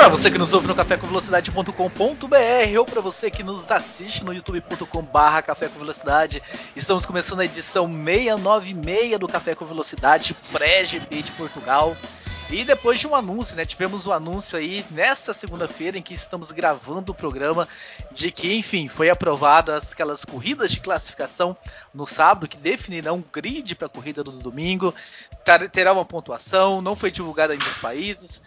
Para você que nos ouve no cafécomvelocidade.com.br ou para você que nos assiste no youtube.com/barra Café com Velocidade, estamos começando a edição 696 do Café com Velocidade pré-GP de Portugal. E depois de um anúncio, né? Tivemos um anúncio aí nessa segunda-feira em que estamos gravando o programa de que, enfim, foi aprovadas aquelas corridas de classificação no sábado que definirão um grid para a corrida do domingo. Terá uma pontuação, não foi divulgado ainda os países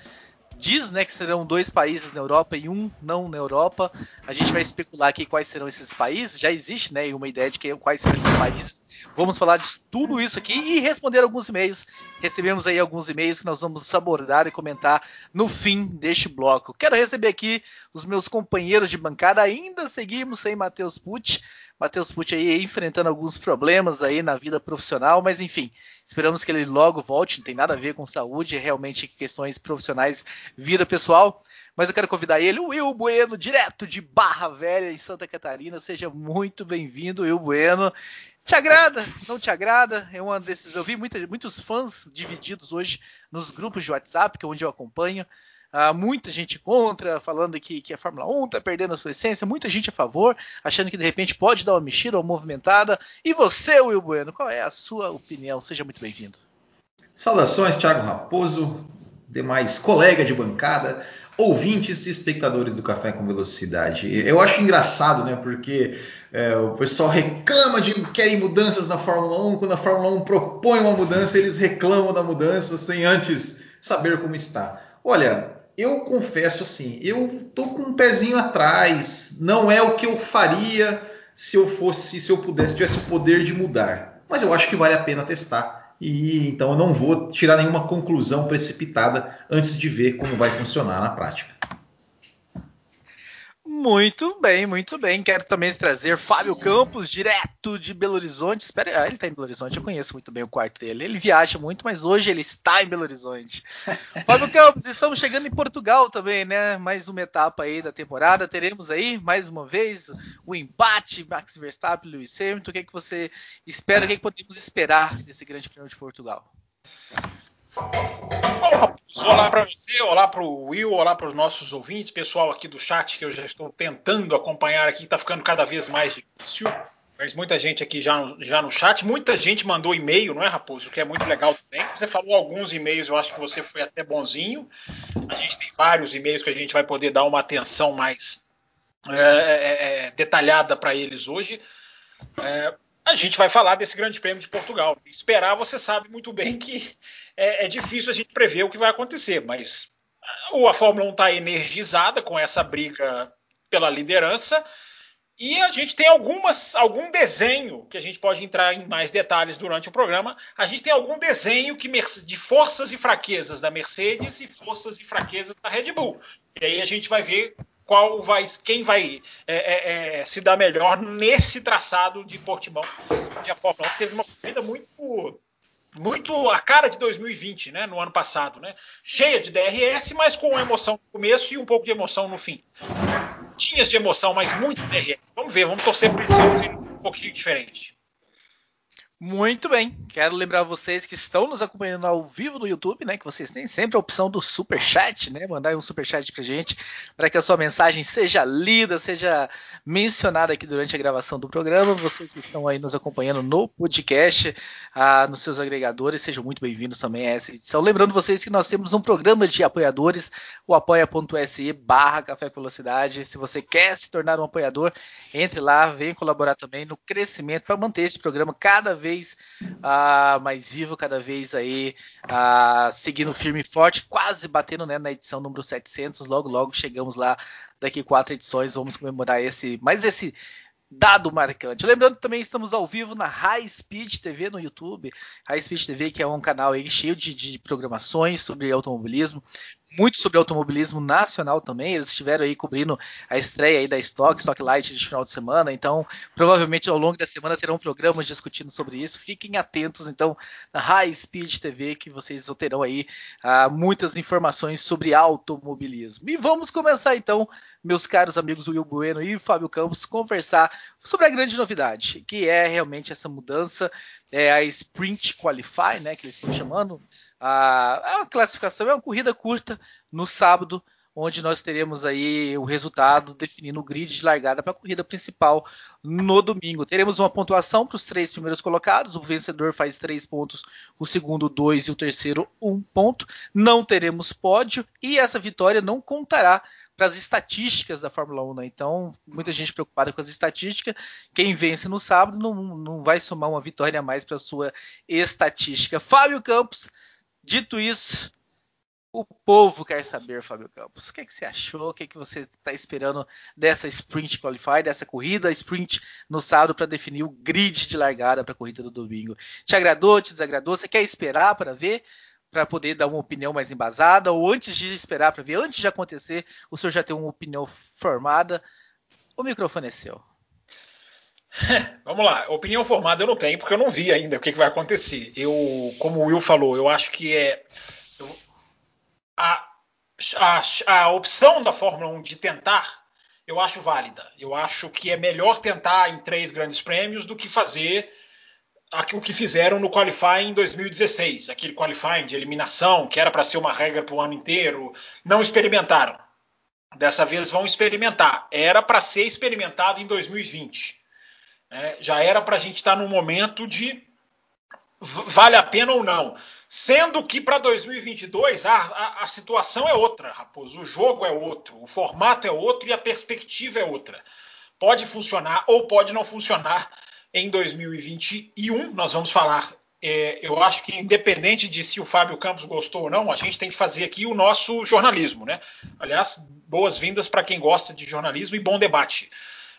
diz né, que serão dois países na Europa e um não na Europa. A gente vai especular aqui quais serão esses países. Já existe né, uma ideia de quais serão esses países. Vamos falar de tudo isso aqui e responder alguns e-mails. Recebemos aí alguns e-mails que nós vamos abordar e comentar no fim deste bloco. Quero receber aqui os meus companheiros de bancada. Ainda seguimos sem Matheus Pucci. Matheus Pucci aí enfrentando alguns problemas aí na vida profissional, mas enfim, esperamos que ele logo volte, não tem nada a ver com saúde, é realmente questões profissionais, vida pessoal. Mas eu quero convidar ele, o Will Bueno, direto de Barra Velha, em Santa Catarina. Seja muito bem-vindo, Will Bueno. Te agrada? Não te agrada? É uma desses. Eu vi muita, muitos fãs divididos hoje nos grupos de WhatsApp, que é onde eu acompanho. Uh, muita gente contra, falando que, que a Fórmula 1 está perdendo a sua essência, muita gente a favor, achando que de repente pode dar uma mexida ou movimentada. E você, Will Bueno, qual é a sua opinião? Seja muito bem-vindo. Saudações, Thiago Raposo, demais colega de bancada, ouvintes e espectadores do Café com Velocidade. Eu acho engraçado, né? Porque é, o pessoal reclama de querem mudanças na Fórmula 1, quando a Fórmula 1 propõe uma mudança, eles reclamam da mudança sem antes saber como está. Olha, eu confesso assim, eu tô com um pezinho atrás. Não é o que eu faria se eu fosse, se eu pudesse, tivesse o poder de mudar. Mas eu acho que vale a pena testar. E então eu não vou tirar nenhuma conclusão precipitada antes de ver como vai funcionar na prática. Muito bem, muito bem. Quero também trazer Fábio Campos, direto de Belo Horizonte. Espera, ah, ele está em Belo Horizonte, eu conheço muito bem o quarto dele. Ele viaja muito, mas hoje ele está em Belo Horizonte. Fábio Campos, estamos chegando em Portugal também, né? Mais uma etapa aí da temporada. Teremos aí, mais uma vez, o empate Max Verstappen e Lewis Hamilton. O que, é que você espera, o que, é que podemos esperar desse grande prêmio de Portugal? Olá para você, olá para o Will, olá para os nossos ouvintes, pessoal aqui do chat que eu já estou tentando acompanhar aqui, está ficando cada vez mais difícil. Mas muita gente aqui já no, já no chat, muita gente mandou e-mail, não é, Raposo? O que é muito legal também. Você falou alguns e-mails, eu acho que você foi até bonzinho. A gente tem vários e-mails que a gente vai poder dar uma atenção mais é, é, é detalhada para eles hoje. É, a gente vai falar desse Grande Prêmio de Portugal. Esperar, você sabe muito bem que é, é difícil a gente prever o que vai acontecer, mas a Fórmula 1 está energizada com essa briga pela liderança e a gente tem algumas, algum desenho que a gente pode entrar em mais detalhes durante o programa. A gente tem algum desenho que, de forças e fraquezas da Mercedes e forças e fraquezas da Red Bull. E aí a gente vai ver qual vai, quem vai é, é, é, se dar melhor nesse traçado de Portimão, onde a Fórmula 1 teve uma corrida muito muito a cara de 2020, né, no ano passado, né? Cheia de DRS, mas com emoção no começo e um pouco de emoção no fim. Tinhas de emoção, mas muito DRS. Vamos ver, vamos torcer para esse ano um pouquinho diferente. Muito bem. Quero lembrar vocês que estão nos acompanhando ao vivo no YouTube, né? Que vocês têm sempre a opção do super chat, né? Mandar um super chat pra gente, para que a sua mensagem seja lida, seja mencionada aqui durante a gravação do programa. Vocês que estão aí nos acompanhando no podcast, ah, nos seus agregadores, sejam muito bem-vindos também a essa edição. Lembrando vocês que nós temos um programa de apoiadores, o apoia.se barra Café Velocidade. Se você quer se tornar um apoiador, entre lá, venha colaborar também no crescimento para manter esse programa cada vez vez uh, mais vivo, cada vez aí uh, seguindo firme e forte, quase batendo né, na edição número 700. Logo, logo chegamos lá. Daqui quatro edições, vamos comemorar esse, mais esse dado marcante. Lembrando também estamos ao vivo na High Speed TV no YouTube. High Speed TV, que é um canal aí cheio de, de programações sobre automobilismo. Muito sobre automobilismo nacional também. Eles estiveram aí cobrindo a estreia aí da Stock, Stock Light de final de semana. Então, provavelmente ao longo da semana terão programas discutindo sobre isso. Fiquem atentos, então, na High Speed TV, que vocês terão aí uh, muitas informações sobre automobilismo. E vamos começar então, meus caros amigos Will Bueno e Fábio Campos, conversar sobre a grande novidade, que é realmente essa mudança, é a Sprint Qualify, né, que eles estão chamando. A, a classificação é uma corrida curta no sábado, onde nós teremos aí o resultado definindo o grid de largada para a corrida principal no domingo. Teremos uma pontuação para os três primeiros colocados, o vencedor faz três pontos, o segundo dois e o terceiro um ponto. Não teremos pódio e essa vitória não contará para as estatísticas da Fórmula 1, né? Então, muita gente preocupada com as estatísticas. Quem vence no sábado não, não vai somar uma vitória a mais para sua estatística. Fábio Campos, dito isso, o povo quer saber, Fábio Campos. O que, é que você achou? O que, é que você está esperando dessa Sprint Qualify, dessa corrida Sprint no sábado para definir o grid de largada para a corrida do domingo? Te agradou? Te desagradou? Você quer esperar para ver? Para poder dar uma opinião mais embasada, ou antes de esperar para ver, antes de acontecer, o senhor já tem uma opinião formada. O microfone é seu. Vamos lá, opinião formada eu não tenho, porque eu não vi ainda o que, que vai acontecer. Eu, como o Will falou, eu acho que é. a, a, a opção da Fórmula 1 de tentar, eu acho válida. Eu acho que é melhor tentar em três grandes prêmios do que fazer o que fizeram no qualifying em 2016, aquele qualifying de eliminação, que era para ser uma regra para o ano inteiro, não experimentaram. Dessa vez vão experimentar. Era para ser experimentado em 2020. É, já era para a gente estar tá num momento de vale a pena ou não. Sendo que para 2022 a, a, a, situação é outra, Raposo. O jogo é outro, o formato é outro e a perspectiva é outra. Pode funcionar ou pode não funcionar em 2021. Nós vamos falar. É, eu acho que, independente de se o Fábio Campos gostou ou não, a gente tem que fazer aqui o nosso jornalismo. Né? Aliás, boas-vindas para quem gosta de jornalismo e bom debate.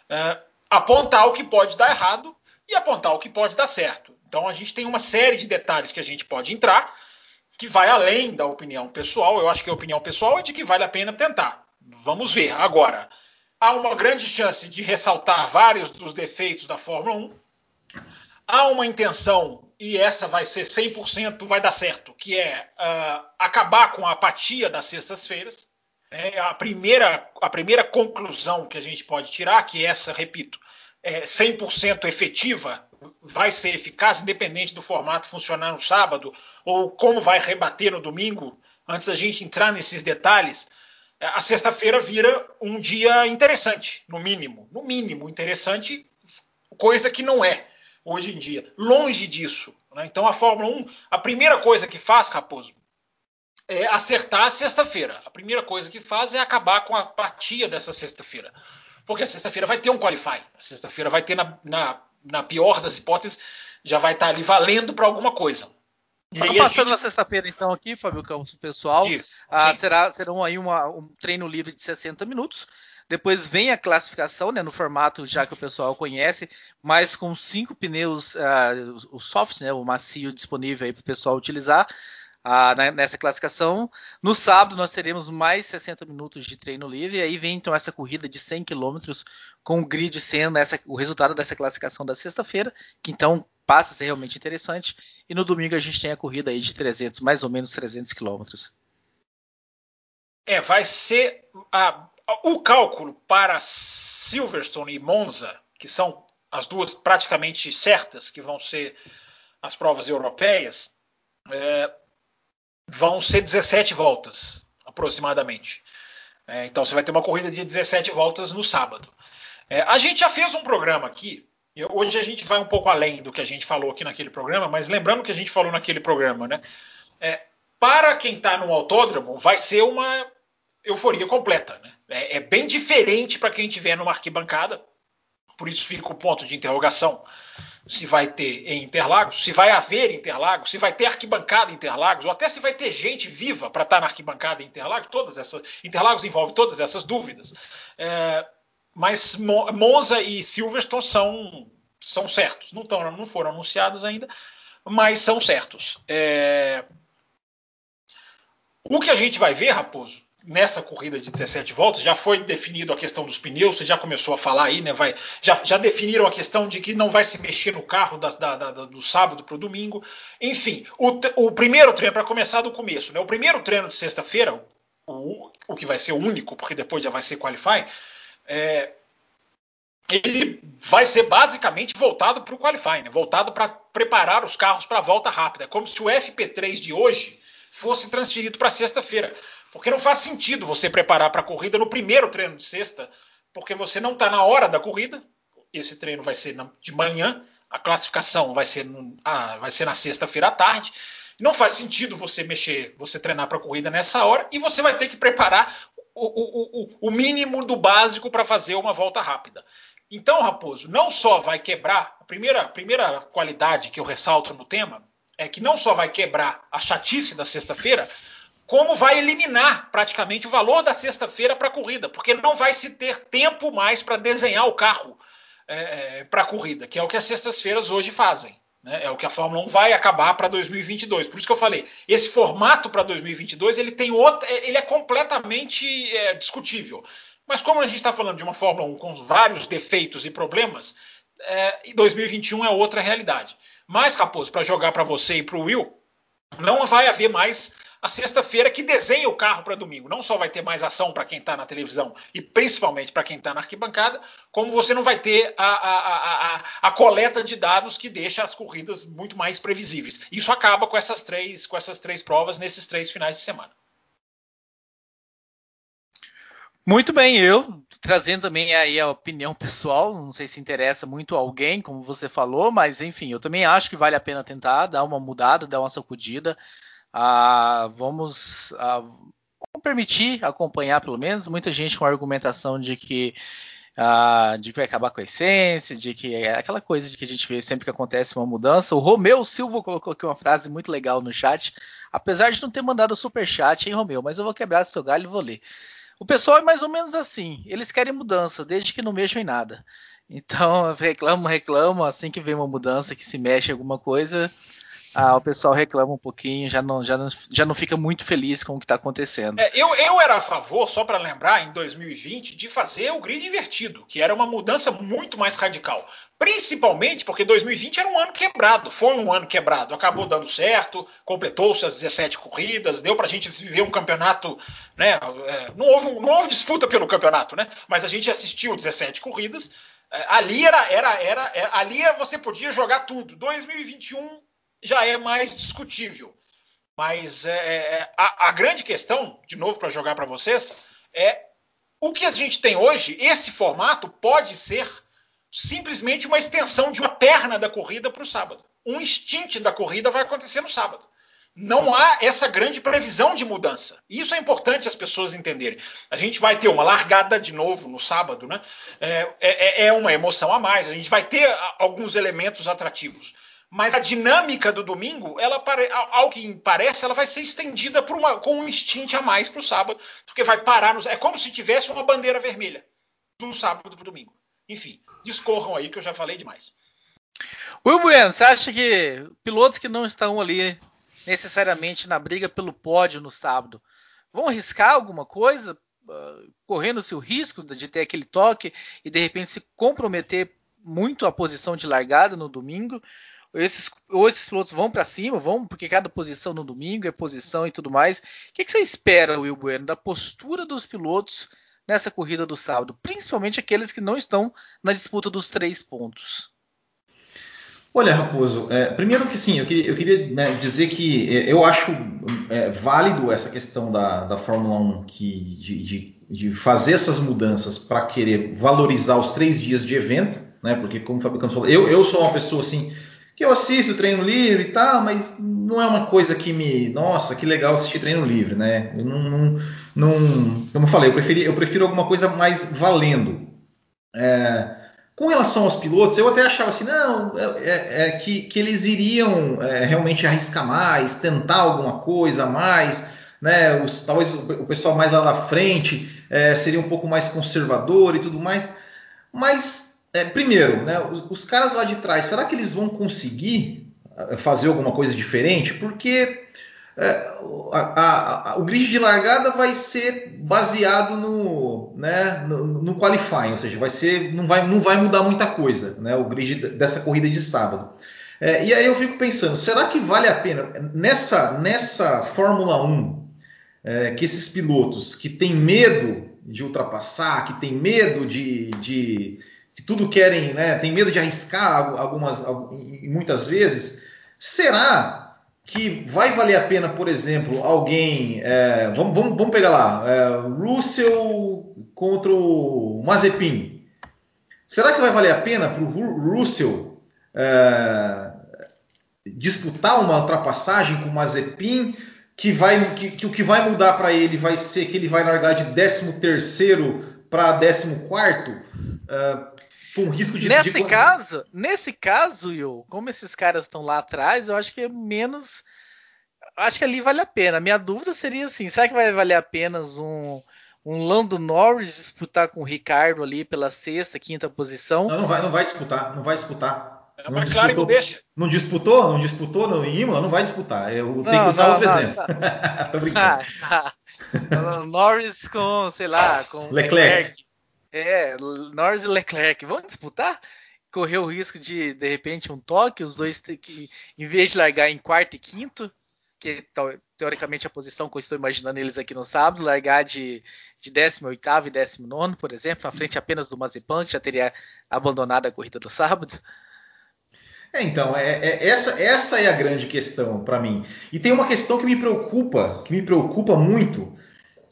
É, apontar o que pode dar errado e apontar o que pode dar certo. Então, a gente tem uma série de detalhes que a gente pode entrar que vai além da opinião pessoal. Eu acho que a opinião pessoal é de que vale a pena tentar. Vamos ver. Agora, há uma grande chance de ressaltar vários dos defeitos da Fórmula 1 há uma intenção, e essa vai ser 100%, vai dar certo, que é uh, acabar com a apatia das sextas-feiras. É a, primeira, a primeira conclusão que a gente pode tirar, que essa, repito, é 100% efetiva, vai ser eficaz, independente do formato funcionar no sábado, ou como vai rebater no domingo, antes da gente entrar nesses detalhes, a sexta-feira vira um dia interessante, no mínimo. No mínimo interessante, coisa que não é hoje em dia. Longe disso. Né? Então a Fórmula 1, a primeira coisa que faz, Raposo, é acertar a sexta-feira. A primeira coisa que faz é acabar com a apatia dessa sexta-feira. Porque a sexta-feira vai ter um qualify. A sexta-feira vai ter, na, na, na, pior das hipóteses, já vai estar ali valendo para alguma coisa. E aí passando gente... na sexta-feira, então, aqui, Fábio Campos, pessoal, ah, será, serão aí uma, um treino livre de 60 minutos. Depois vem a classificação, né, no formato já que o pessoal conhece, mas com cinco pneus, uh, o soft, né, o macio disponível para o pessoal utilizar. Uh, nessa classificação. No sábado nós teremos mais 60 minutos de treino livre, e aí vem então essa corrida de 100 km com o grid sendo essa, o resultado dessa classificação da sexta-feira, que então passa a ser realmente interessante. E no domingo a gente tem a corrida aí de 300, mais ou menos 300 km. É, vai ser a o cálculo para Silverstone e Monza, que são as duas praticamente certas que vão ser as provas europeias, é, vão ser 17 voltas, aproximadamente. É, então você vai ter uma corrida de 17 voltas no sábado. É, a gente já fez um programa aqui. Hoje a gente vai um pouco além do que a gente falou aqui naquele programa, mas lembrando que a gente falou naquele programa, né? É, para quem está no autódromo, vai ser uma euforia completa. Né? É, é bem diferente para quem estiver numa arquibancada. Por isso fica o ponto de interrogação se vai ter em Interlagos, se vai haver Interlagos, se vai ter arquibancada em Interlagos, ou até se vai ter gente viva para estar tá na arquibancada em Interlagos. Todas essas Interlagos envolve todas essas dúvidas. É, mas Monza e Silverstone são, são certos. Não, tão, não foram anunciados ainda, mas são certos. É, O que a gente vai ver, Raposo, nessa corrida de 17 voltas, já foi definido a questão dos pneus, você já começou a falar aí, né? Vai, já, já definiram a questão de que não vai se mexer no carro da, da, da, do sábado para o domingo. Enfim, o, o primeiro treino, para começar do começo, né? O primeiro treino de sexta-feira, o, o que vai ser o único, porque depois já vai ser qualify, é, ele vai ser basicamente voltado para o qualify, né? voltado para preparar os carros para a volta rápida. É como se o FP3 de hoje fosse transferido para sexta-feira. Porque não faz sentido você preparar para a corrida no primeiro treino de sexta, porque você não está na hora da corrida. Esse treino vai ser de manhã, a classificação vai ser, no, ah, vai ser na sexta-feira à tarde. Não faz sentido você mexer, você treinar para a corrida nessa hora e você vai ter que preparar o, o, o, o mínimo do básico para fazer uma volta rápida. Então, Raposo, não só vai quebrar, a primeira, a primeira qualidade que eu ressalto no tema é que não só vai quebrar a chatice da sexta-feira, como vai eliminar praticamente o valor da sexta-feira para a corrida, porque não vai se ter tempo mais para desenhar o carro é, é para a corrida, que é o que as sextas-feiras hoje fazem. Né? É o que a Fórmula 1 vai acabar para 2022. Por isso que eu falei, esse formato para 2022 ele tem outra, ele é completamente é, discutível. Mas como a gente está falando de uma Fórmula 1 com vários defeitos e problemas, é, 2021 é outra realidade. Mas, Raposo, para jogar para você e para o Will, não vai haver mais a sexta-feira que desenha o carro para domingo. Não só vai ter mais ação para quem está na televisão e principalmente para quem está na arquibancada, como você não vai ter a, a, a, a, coleta de dados que deixa as corridas muito mais previsíveis. Isso acaba com essas três, com essas três provas nesses três finais de semana. Muito bem, eu trazendo também aí a opinião pessoal, não sei se interessa muito alguém, como você falou, mas enfim, eu também acho que vale a pena tentar dar uma mudada, dar uma sacudida. Ah, vamos, ah, vamos permitir acompanhar pelo menos. Muita gente com a argumentação de que ah, de que vai acabar com a essência, de que é aquela coisa de que a gente vê sempre que acontece uma mudança. O Romeu Silva colocou aqui uma frase muito legal no chat, apesar de não ter mandado super chat, hein, Romeu? Mas eu vou quebrar seu galho e vou ler. O pessoal é mais ou menos assim, eles querem mudança, desde que não mexam em nada. Então, reclamam, reclamam, assim que vem uma mudança, que se mexe em alguma coisa, ah, o pessoal reclama um pouquinho, já não, já não, já não fica muito feliz com o que está acontecendo. É, eu, eu era a favor, só para lembrar, em 2020, de fazer o grid invertido, que era uma mudança muito mais radical. Principalmente porque 2020 era um ano quebrado, foi um ano quebrado, acabou dando certo, completou-se as 17 corridas, deu para a gente viver um campeonato, né? É, não, houve, não houve disputa pelo campeonato, né? Mas a gente assistiu 17 corridas. É, ali era, era, era, era, ali você podia jogar tudo. 2021 já é mais discutível. Mas é, é, é, a, a, grande questão, de novo para jogar para vocês, é o que a gente tem hoje. Esse formato pode ser simplesmente uma extensão de uma perna da corrida para o sábado. Um instinte da corrida vai acontecer no sábado. Não há essa grande previsão de mudança. Isso é importante as pessoas entenderem. A gente vai ter uma largada de novo no sábado, né? É, é, é uma emoção a mais. A gente vai ter alguns elementos atrativos mas a dinâmica do domingo, ela ao que parece, ela vai ser estendida uma, com um instinte a mais para o sábado, porque vai parar nos, é como se tivesse uma bandeira vermelha do sábado para o domingo. Enfim, discorram aí que eu já falei demais. Will Bueno, você acha que pilotos que não estão ali necessariamente na briga pelo pódio no sábado vão arriscar alguma coisa, uh, correndo-se o risco de ter aquele toque e de repente se comprometer muito a posição de largada no domingo? Esses, ou esses pilotos vão para cima, vão, porque cada posição no domingo é posição e tudo mais. O que, que você espera, Will Bueno, da postura dos pilotos nessa corrida do sábado, principalmente aqueles que não estão na disputa dos três pontos? Olha, Raposo, é, primeiro que sim, eu queria, eu queria né, dizer que é, eu acho é, válido essa questão da, da Fórmula 1 que, de, de, de fazer essas mudanças para querer valorizar os três dias de evento, né? Porque, como o Fábio Campos falou, eu, eu sou uma pessoa assim que eu assisto treino livre e tal, mas não é uma coisa que me. Nossa, que legal assistir treino livre, né? Eu não. não, não como eu falei, eu, preferi, eu prefiro alguma coisa mais valendo. É, com relação aos pilotos, eu até achava assim, não, é, é, é que, que, eles iriam é, realmente arriscar mais, tentar alguma coisa a mais, né? Os, talvez o, pessoal mais lá na frente é, seria um pouco mais conservador e tudo mais, mas é, primeiro, né, os, os, caras lá de trás, será que eles vão conseguir eh, fazer alguma coisa diferente? Porque é, a, a, o grid de largada vai ser baseado no, né, no, no, qualifying, ou seja, vai ser, não, vai, não vai mudar muita coisa, né, o grid dessa corrida de sábado. É, e aí eu fico pensando, será que vale a pena nessa, nessa Fórmula 1 é, que esses pilotos que têm medo de ultrapassar, que têm medo de, de que tudo querem, né, tem medo de arriscar algumas, muitas vezes, será que vai valer a pena, por exemplo, alguém. É, vamos, vamos, vamos pegar lá, é, Russell contra o Mazepin. Será que vai valer a pena para o Russell é, disputar uma ultrapassagem com o Mazepin? Que, vai, que, que o que vai mudar para ele vai ser que ele vai largar de 13 para 14? É, foi um risco de. Nesse de... caso, nesse caso, Will, como esses caras estão lá atrás, eu acho que é menos. Acho que ali vale a pena. Minha dúvida seria assim: será que vai valer apenas um, um Lando Norris disputar com o Ricardo ali pela sexta, quinta posição? Não, não vai, não vai disputar, não vai disputar. É, não, disputou, deixa. não disputou, não disputou no Imola, não vai disputar. Eu tenho que usar não, outro não, exemplo. Tá. Tô brincando. Ah, tá. Norris com, sei lá, com Leclerc. Leclerc. É, Norris e Leclerc vão disputar? Correr o risco de, de repente, um toque, os dois que, em vez de largar em quarto e quinto, que teoricamente a posição que eu estou imaginando eles aqui no sábado, largar de, de 18 e 19, por exemplo, na frente apenas do Mazepan, que já teria abandonado a corrida do sábado. É, então, é, é, essa, essa é a grande questão para mim. E tem uma questão que me preocupa, que me preocupa muito,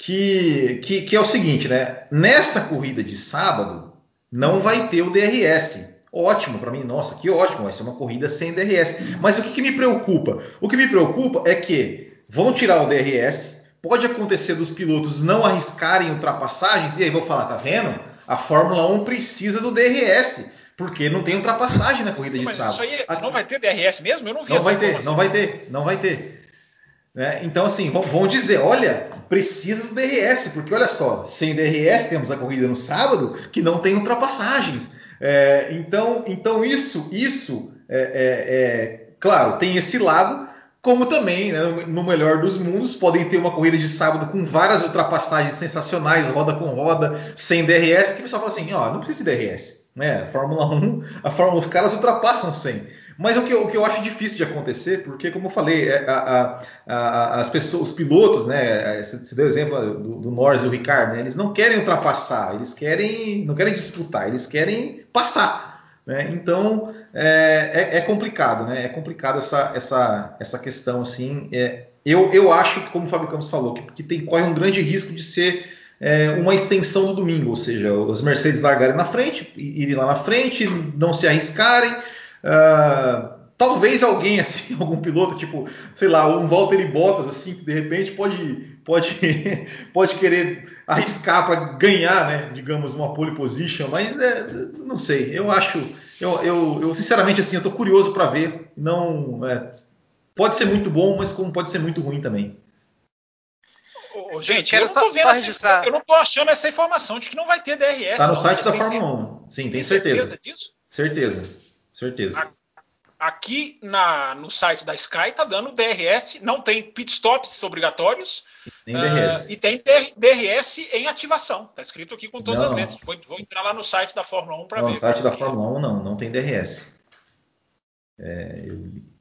que, que, que é o seguinte, né? Nessa corrida de sábado não vai ter o DRS. Ótimo para mim, nossa, que ótimo, vai ser uma corrida sem DRS. Mas o que, que me preocupa? O que me preocupa é que vão tirar o DRS, pode acontecer dos pilotos não arriscarem ultrapassagens, e aí vou falar, tá vendo? A Fórmula 1 precisa do DRS, porque não tem ultrapassagem na corrida de sábado. Isso aí não vai ter DRS mesmo? Eu não vi não vai ter, não vai ter, não vai ter. Né? Então, assim, vão dizer: olha, precisa do DRS, porque olha só, sem DRS temos a corrida no sábado que não tem ultrapassagens. É, então, então isso, isso é, é, é, claro, tem esse lado, como também, né, no melhor dos mundos, podem ter uma corrida de sábado com várias ultrapassagens sensacionais, roda com roda, sem DRS, que o pessoal fala assim: ó, não precisa de DRS. Né? Fórmula 1, a Fórmula, os caras ultrapassam sem. Mas o que, eu, o que eu acho difícil de acontecer, porque, como eu falei, é, a, a, a, as pessoas, os pilotos, né? É, você deu o exemplo do, do Norris e o Ricardo, né, eles não querem ultrapassar, eles querem, não querem disputar, eles querem passar. Né? Então é, é, é, complicado, né? É complicado essa, essa, essa questão assim. É, eu, eu acho que, como o Fábio Campos falou, que, que tem, corre um grande risco de ser é, uma extensão do domingo, ou seja, os Mercedes largarem na frente, irem lá na frente, não se arriscarem. Uh, talvez alguém assim, algum piloto, tipo, sei lá, um Valtteri Bottas assim, que de repente pode pode pode querer arriscar para ganhar, né, digamos, uma pole position, mas é, não sei. Eu acho, eu, eu, eu sinceramente assim, eu tô curioso para ver. Não, é, pode ser muito bom, mas como pode ser muito ruim também. Ô, gente, eu não, só, essa, eu não tô achando essa informação de que não vai ter DRS. Tá no site da Fórmula 1. Sim, tem certeza. Certeza disso? Certeza. Certeza. Aqui na, no site da Sky tá dando DRS, não tem pit stops obrigatórios tem DRS. Uh, e tem DRS em ativação. Tá escrito aqui com todas não, as letras. Vou, vou, entrar lá no site da Fórmula 1 para ver. No site da Fórmula 1 não, não tem DRS. É, eu...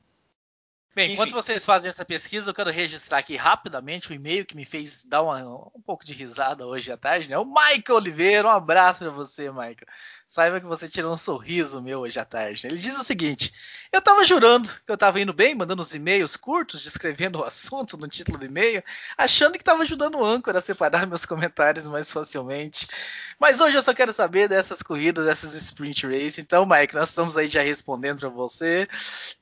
Bem, Enfim. enquanto vocês fazem essa pesquisa, eu quero registrar aqui rapidamente o um e-mail que me fez dar uma, um pouco de risada hoje à tarde, né? O Michael Oliveira, um abraço para você, Michael saiba que você tirou um sorriso meu hoje à tarde. Ele diz o seguinte: eu tava jurando que eu tava indo bem, mandando uns e-mails curtos, descrevendo o assunto no título do e-mail, achando que tava ajudando o âncora a separar meus comentários mais facilmente. Mas hoje eu só quero saber dessas corridas, dessas sprint race. Então, Mike, nós estamos aí já respondendo para você.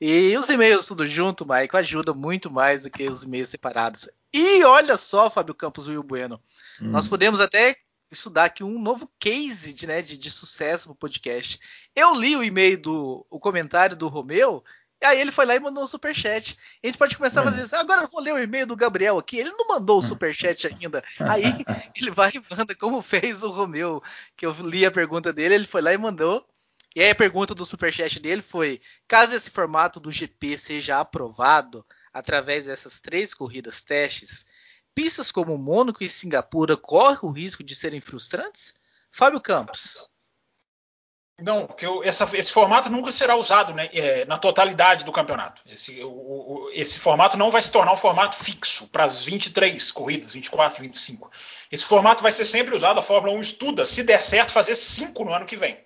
E os e-mails tudo junto, Mike, ajuda muito mais do que os e-mails separados. E olha só, Fábio Campos Will Bueno. Hum. Nós podemos até estudar aqui um novo case de, né, de, de sucesso no podcast. Eu li o e-mail do o comentário do Romeu, e aí ele foi lá e mandou um superchat. A gente pode começar a fazer assim, agora eu vou ler o e-mail do Gabriel aqui. Ele não mandou o superchat ainda. Aí ele vai e manda, como fez o Romeu, que eu li a pergunta dele, ele foi lá e mandou. E aí a pergunta do superchat dele foi: caso esse formato do GP seja aprovado, através dessas três corridas testes, pistas como Mônaco e Singapura correm o risco de serem frustrantes? Fábio Campos. Não, que eu, essa, esse formato nunca será usado né, é, na totalidade do campeonato. Esse, o, o, esse formato não vai se tornar um formato fixo para as 23 corridas, 24, 25. Esse formato vai ser sempre usado. A Fórmula 1 estuda, se der certo, fazer 5 no ano que vem.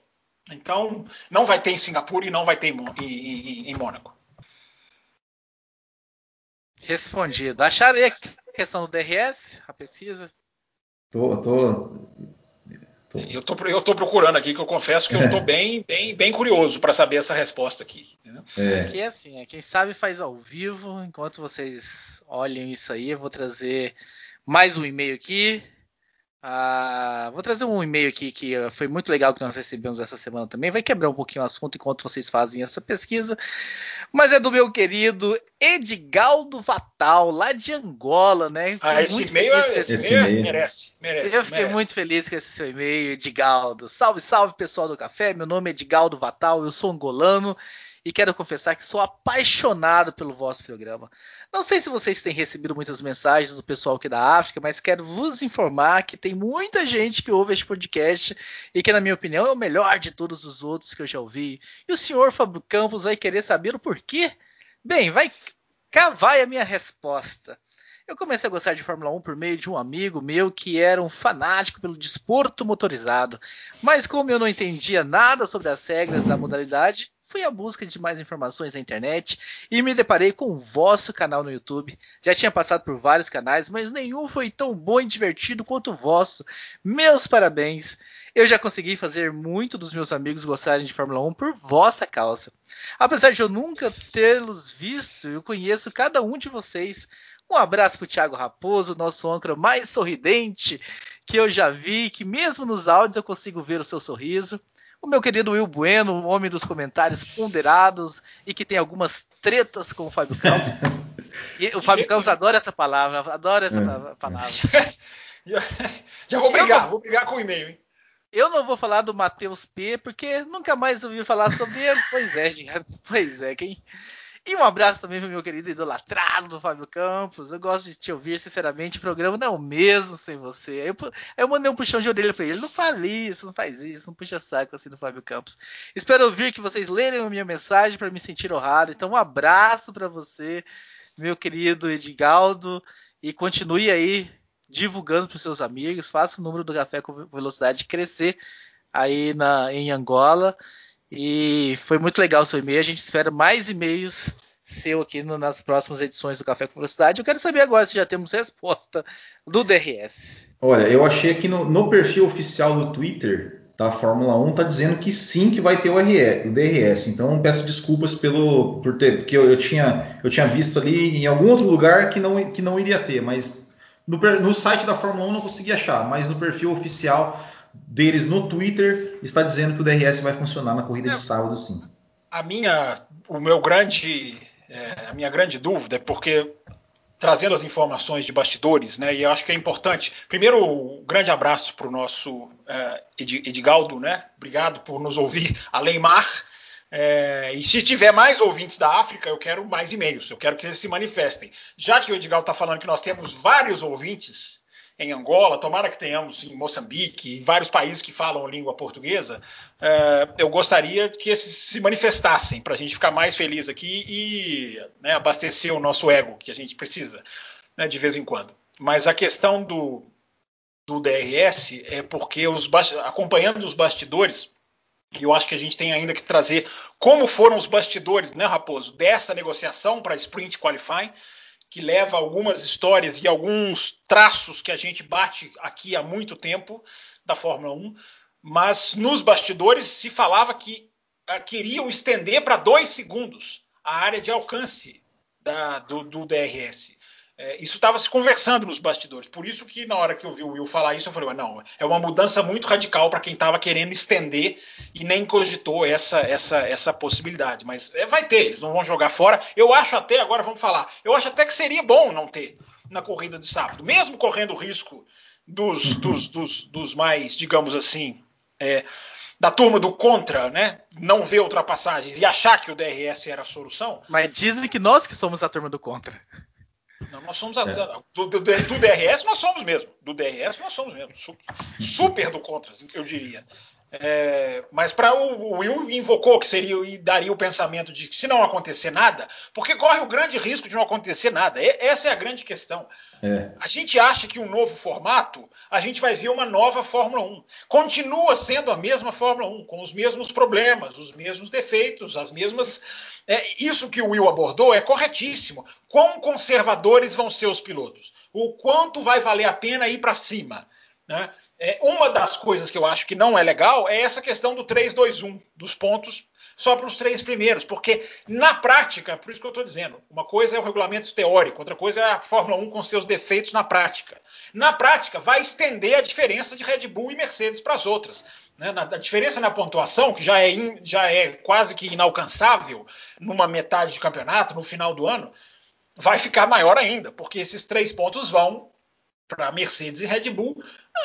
Então, não vai ter em Singapura e não vai ter em, em, em Mônaco. Respondido. Acharei a questão do DRS, a pesquisa? Tô, tô eu tô, eu tô procurando aqui, que eu confesso que eu tô bem, bem, bem curioso para saber essa resposta aqui. É. Aqui é assim, é, quem sabe faz ao vivo. Enquanto vocês olhem isso aí, eu vou trazer mais um e-mail aqui. Ah, vou trazer um e-mail aqui que foi muito legal que nós recebemos essa semana também. Vai quebrar um pouquinho o assunto enquanto vocês fazem essa pesquisa. Mas é do meu querido Edgaldo Vatal, lá de Angola, né? Ah, esse e-mail, é- esse esse e-mail merece, merece. Eu fiquei merece. muito feliz com esse seu e-mail, Edgaldo. Salve, salve pessoal do café. Meu nome é Edgaldo Vatal, eu sou angolano e quero confessar que sou apaixonado pelo vosso programa. Não sei se vocês têm recebido muitas mensagens do pessoal aqui da África, mas quero vos informar que tem muita gente que ouve este podcast e que, na minha opinião, é o melhor de todos os outros que eu já ouvi. E o senhor Fábio Campos vai querer saber o porquê? Bem, vai cá vai a minha resposta. Eu comecei a gostar de Fórmula 1 por meio de um amigo meu que era um fanático pelo desporto motorizado. Mas como eu não entendia nada sobre as regras da modalidade, fui à busca de mais informações na internet e me deparei com o vosso canal no YouTube. Já tinha passado por vários canais, mas nenhum foi tão bom e divertido quanto o vosso. Meus parabéns! Eu já consegui fazer muito dos meus amigos gostarem de Fórmula 1 por vossa causa. Apesar de eu nunca tê-los visto, eu conheço cada um de vocês. Um abraço para o Thiago Raposo, nosso âncora mais sorridente que eu já vi, que mesmo nos áudios eu consigo ver o seu sorriso o meu querido Will Bueno, o homem dos comentários ponderados e que tem algumas tretas com o Fábio Campos. E o Fábio Campos adora essa palavra, adora essa é. palavra. Já vou brigar, vou brigar com o e-mail, hein? Eu não vou falar do Matheus P, porque nunca mais ouvi falar sobre ele. Pois é, pois é, quem, e um abraço também pro meu querido idolatrado do Fábio Campos. Eu gosto de te ouvir, sinceramente. O programa não é o mesmo sem você. Aí eu, eu mandei um puxão de orelha pra ele. Não fale isso, não faz isso, não puxa saco assim do Fábio Campos. Espero ouvir que vocês lerem a minha mensagem para me sentir honrado. Então, um abraço para você, meu querido Edgaldo. E continue aí divulgando para seus amigos. Faça o número do Café com Velocidade crescer aí na, em Angola. E foi muito legal o seu e-mail. A gente espera mais e-mails seu aqui no, nas próximas edições do Café com Velocidade. Eu quero saber agora se já temos resposta do DRS. Olha, eu achei aqui no, no perfil oficial do Twitter da Fórmula 1 tá dizendo que sim que vai ter o, RE, o DRS. Então peço desculpas pelo por ter, porque eu, eu, tinha eu tinha visto ali em algum outro lugar que não que não iria ter, mas no, no site da Fórmula 1 não consegui achar, mas no perfil oficial deles no Twitter está dizendo que o DRS vai funcionar na corrida de é. sábado, sim. A minha, o meu grande, é, a minha grande dúvida é porque trazendo as informações de bastidores, né? E eu acho que é importante. Primeiro, um grande abraço para o nosso é, Edgaldo, né? Obrigado por nos ouvir, além mar. É, e se tiver mais ouvintes da África, eu quero mais e-mails, eu quero que eles se manifestem. Já que o Edgaldo está falando que nós temos vários ouvintes, em Angola, tomara que tenhamos em Moçambique, em vários países que falam língua portuguesa, é, eu gostaria que esses se manifestassem para a gente ficar mais feliz aqui e né, abastecer o nosso ego, que a gente precisa né, de vez em quando. Mas a questão do, do DRS é porque os acompanhando os bastidores, eu acho que a gente tem ainda que trazer como foram os bastidores, né, Raposo, dessa negociação para Sprint Qualifying que leva algumas histórias e alguns traços que a gente bate aqui há muito tempo da Fórmula 1, mas nos bastidores se falava que uh, queriam estender para dois segundos a área de alcance da, do, do DRS. É, isso estava se conversando nos bastidores. Por isso que na hora que eu vi o Will falar isso, eu falei, não, é uma mudança muito radical para quem estava querendo estender e nem cogitou essa, essa, essa possibilidade. Mas é, vai ter, eles não vão jogar fora. Eu acho até, agora vamos falar, eu acho até que seria bom não ter na corrida de sábado, mesmo correndo o risco dos, dos, dos, dos mais, digamos assim, é, da turma do contra, né? Não ver ultrapassagens e achar que o DRS era a solução. Mas dizem que nós que somos a turma do contra. Não, nós somos a, é. do, do, do, DRS nós somos mesmo. Do DRS nós somos mesmo. Super do contra, eu diria. É, mas para o, o, Will invocou que seria e daria o pensamento de que se não acontecer nada, porque corre o grande risco de não acontecer nada. E, essa é a grande questão. É. A gente acha que um novo formato, a gente vai ver uma nova Fórmula 1. Continua sendo a mesma Fórmula 1, com os mesmos problemas, os mesmos defeitos, as mesmas. É, isso que o Will abordou é corretíssimo. Quão conservadores vão ser os pilotos? O quanto vai valer a pena ir para cima? Né? É, uma das coisas que eu acho que não é legal é essa questão do 3-2-1, dos pontos só para os três primeiros, porque na prática, por isso que eu estou dizendo, uma coisa é o regulamento teórico, outra coisa é a Fórmula 1 com seus defeitos na prática. Na prática, vai estender a diferença de Red Bull e Mercedes para as outras. Né? Na, a diferença na pontuação, que já é, in, já é quase que inalcançável numa metade de campeonato, no final do ano, vai ficar maior ainda, porque esses três pontos vão para Mercedes e Red Bull,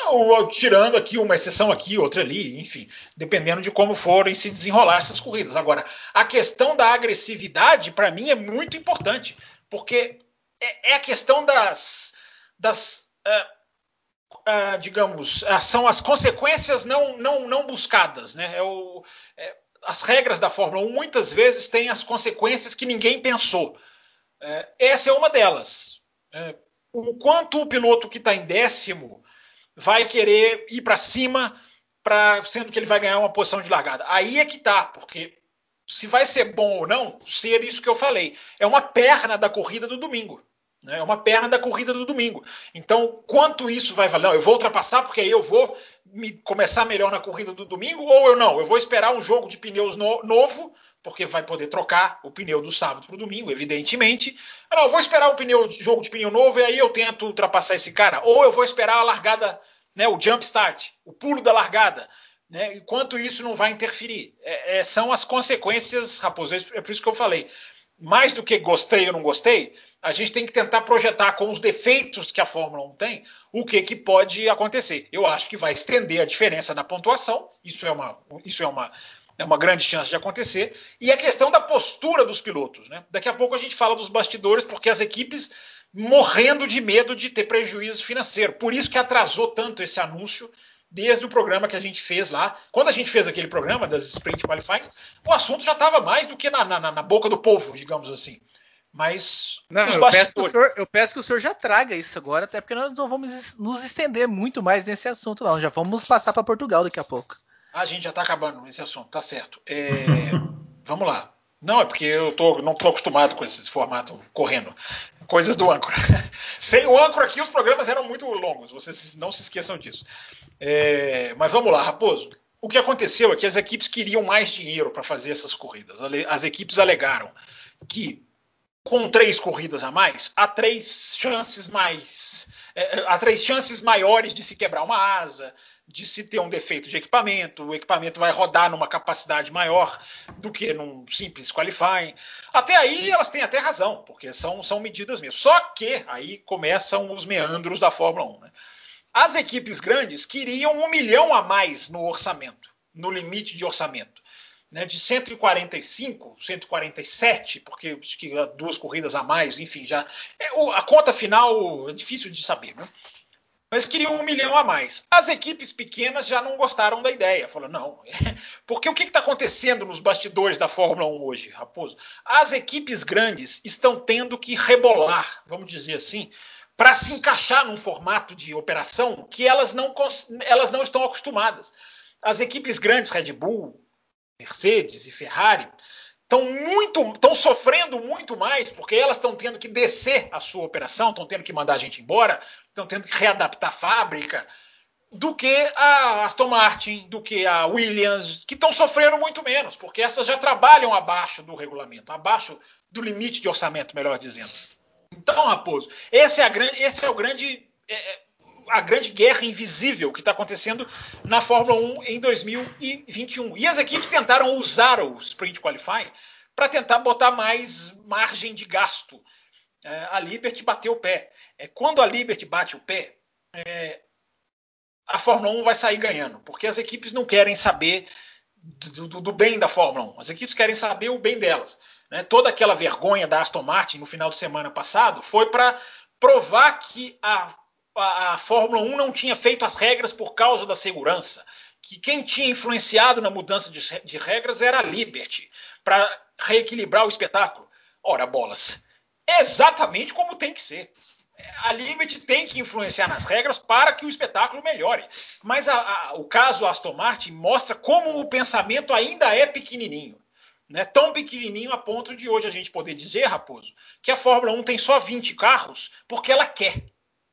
ou tirando aqui uma exceção aqui, outra ali, enfim, dependendo de como forem se desenrolar essas corridas. Agora, a questão da agressividade, para mim, é muito importante, porque é, é a questão das, das uh, uh, digamos, são as consequências não, não, não buscadas, né? É o, é, as regras da Fórmula 1 muitas vezes têm as consequências que ninguém pensou. É, essa é uma delas. É, o quanto o piloto que está em décimo vai querer ir para cima, pra, sendo que ele vai ganhar uma posição de largada. Aí é que tá, porque se vai ser bom ou não, ser isso que eu falei. É uma perna da corrida do domingo. Né? É uma perna da corrida do domingo. Então, quanto isso vai valer? Não, eu vou ultrapassar porque aí eu vou me começar melhor na corrida do domingo, ou eu não? Eu vou esperar um jogo de pneus no, novo porque vai poder trocar o pneu do sábado para o domingo, evidentemente. Não, eu vou esperar o pneu, jogo de pneu novo e aí eu tento ultrapassar esse cara. Ou eu vou esperar a largada, né, o jump start, o pulo da largada. Né, enquanto isso não vai interferir. É, é, são as consequências, Raposo, é por isso que eu falei. Mais do que gostei ou não gostei, a gente tem que tentar projetar com os defeitos que a Fórmula 1 tem, o que, que pode acontecer. Eu acho que vai estender a diferença na pontuação, isso é uma, isso é uma, é uma grande chance de acontecer. E a questão da postura dos pilotos. Né? Daqui a pouco a gente fala dos bastidores, porque as equipes morrendo de medo de ter prejuízo financeiro. Por isso que atrasou tanto esse anúncio desde o programa que a gente fez lá. Quando a gente fez aquele programa das Sprint Qualifying, o assunto já estava mais do que na, na, na, boca do povo, digamos assim. Mas não, eu, peço senhor, eu, peço que o senhor já traga isso agora, até porque nós não vamos nos estender muito mais nesse assunto, não. Já vamos passar para Portugal daqui a pouco. A gente já está acabando esse assunto, tá certo. É, vamos lá. Não, é porque eu tô, não estou acostumado com esse formato correndo. Coisas do âncora. Sem o âncora aqui, os programas eram muito longos, vocês não se esqueçam disso. É, mas vamos lá, Raposo. O que aconteceu é que as equipes queriam mais dinheiro para fazer essas corridas. As equipes alegaram que com três corridas a mais, há três chances mais. É, há três chances maiores de se quebrar uma asa, de se ter um defeito de equipamento, o equipamento vai rodar numa capacidade maior do que num simples qualifying. Até aí elas têm até razão, porque são, são medidas mesmo. Só que aí começam os meandros da Fórmula 1. Né? As equipes grandes queriam um milhão a mais no orçamento, no limite de orçamento. Né, de 145, 147, porque acho que duas corridas a mais, enfim, já. É, a conta final é difícil de saber. Né? mas queriam um milhão a mais. As equipes pequenas já não gostaram da ideia. Falaram, não, porque o que está acontecendo nos bastidores da Fórmula 1 hoje, Raposo? As equipes grandes estão tendo que rebolar, vamos dizer assim, para se encaixar num formato de operação que elas não, elas não estão acostumadas. As equipes grandes, Red Bull, Mercedes e Ferrari, estão muito, estão sofrendo muito mais porque elas estão tendo que descer a sua operação, estão tendo que mandar a gente embora, estão tendo que readaptar a fábrica, do que a Aston Martin, do que a Williams, que estão sofrendo muito menos, porque essas já trabalham abaixo do regulamento, abaixo do limite de orçamento, melhor dizendo. Então, Raposo, esse é, grande, esse é o grande é, é, a grande guerra invisível que está acontecendo na Fórmula 1 em 2021. E as equipes tentaram usar o Sprint Qualifying para tentar botar mais margem de gasto. É, a Liberty bateu o pé. É, quando a Liberty bate o pé, é, a Fórmula 1 vai sair ganhando, porque as equipes não querem saber do, do, do bem da Fórmula 1, as equipes querem saber o bem delas. Né? Toda aquela vergonha da Aston Martin no final de semana passado foi para provar que a, a, Fórmula 1 não tinha feito as regras por causa da segurança que quem tinha influenciado na mudança de, de regras era a Liberty, para reequilibrar o espetáculo. Ora, bolas, exatamente como tem que ser. A Liberty tem que influenciar nas regras para que o espetáculo melhore. Mas a, a, o caso Aston Martin mostra como o pensamento ainda é pequenininho. Né? Tão pequenininho a ponto de hoje a gente poder dizer, Raposo, que a Fórmula 1 tem só 20 carros porque ela quer.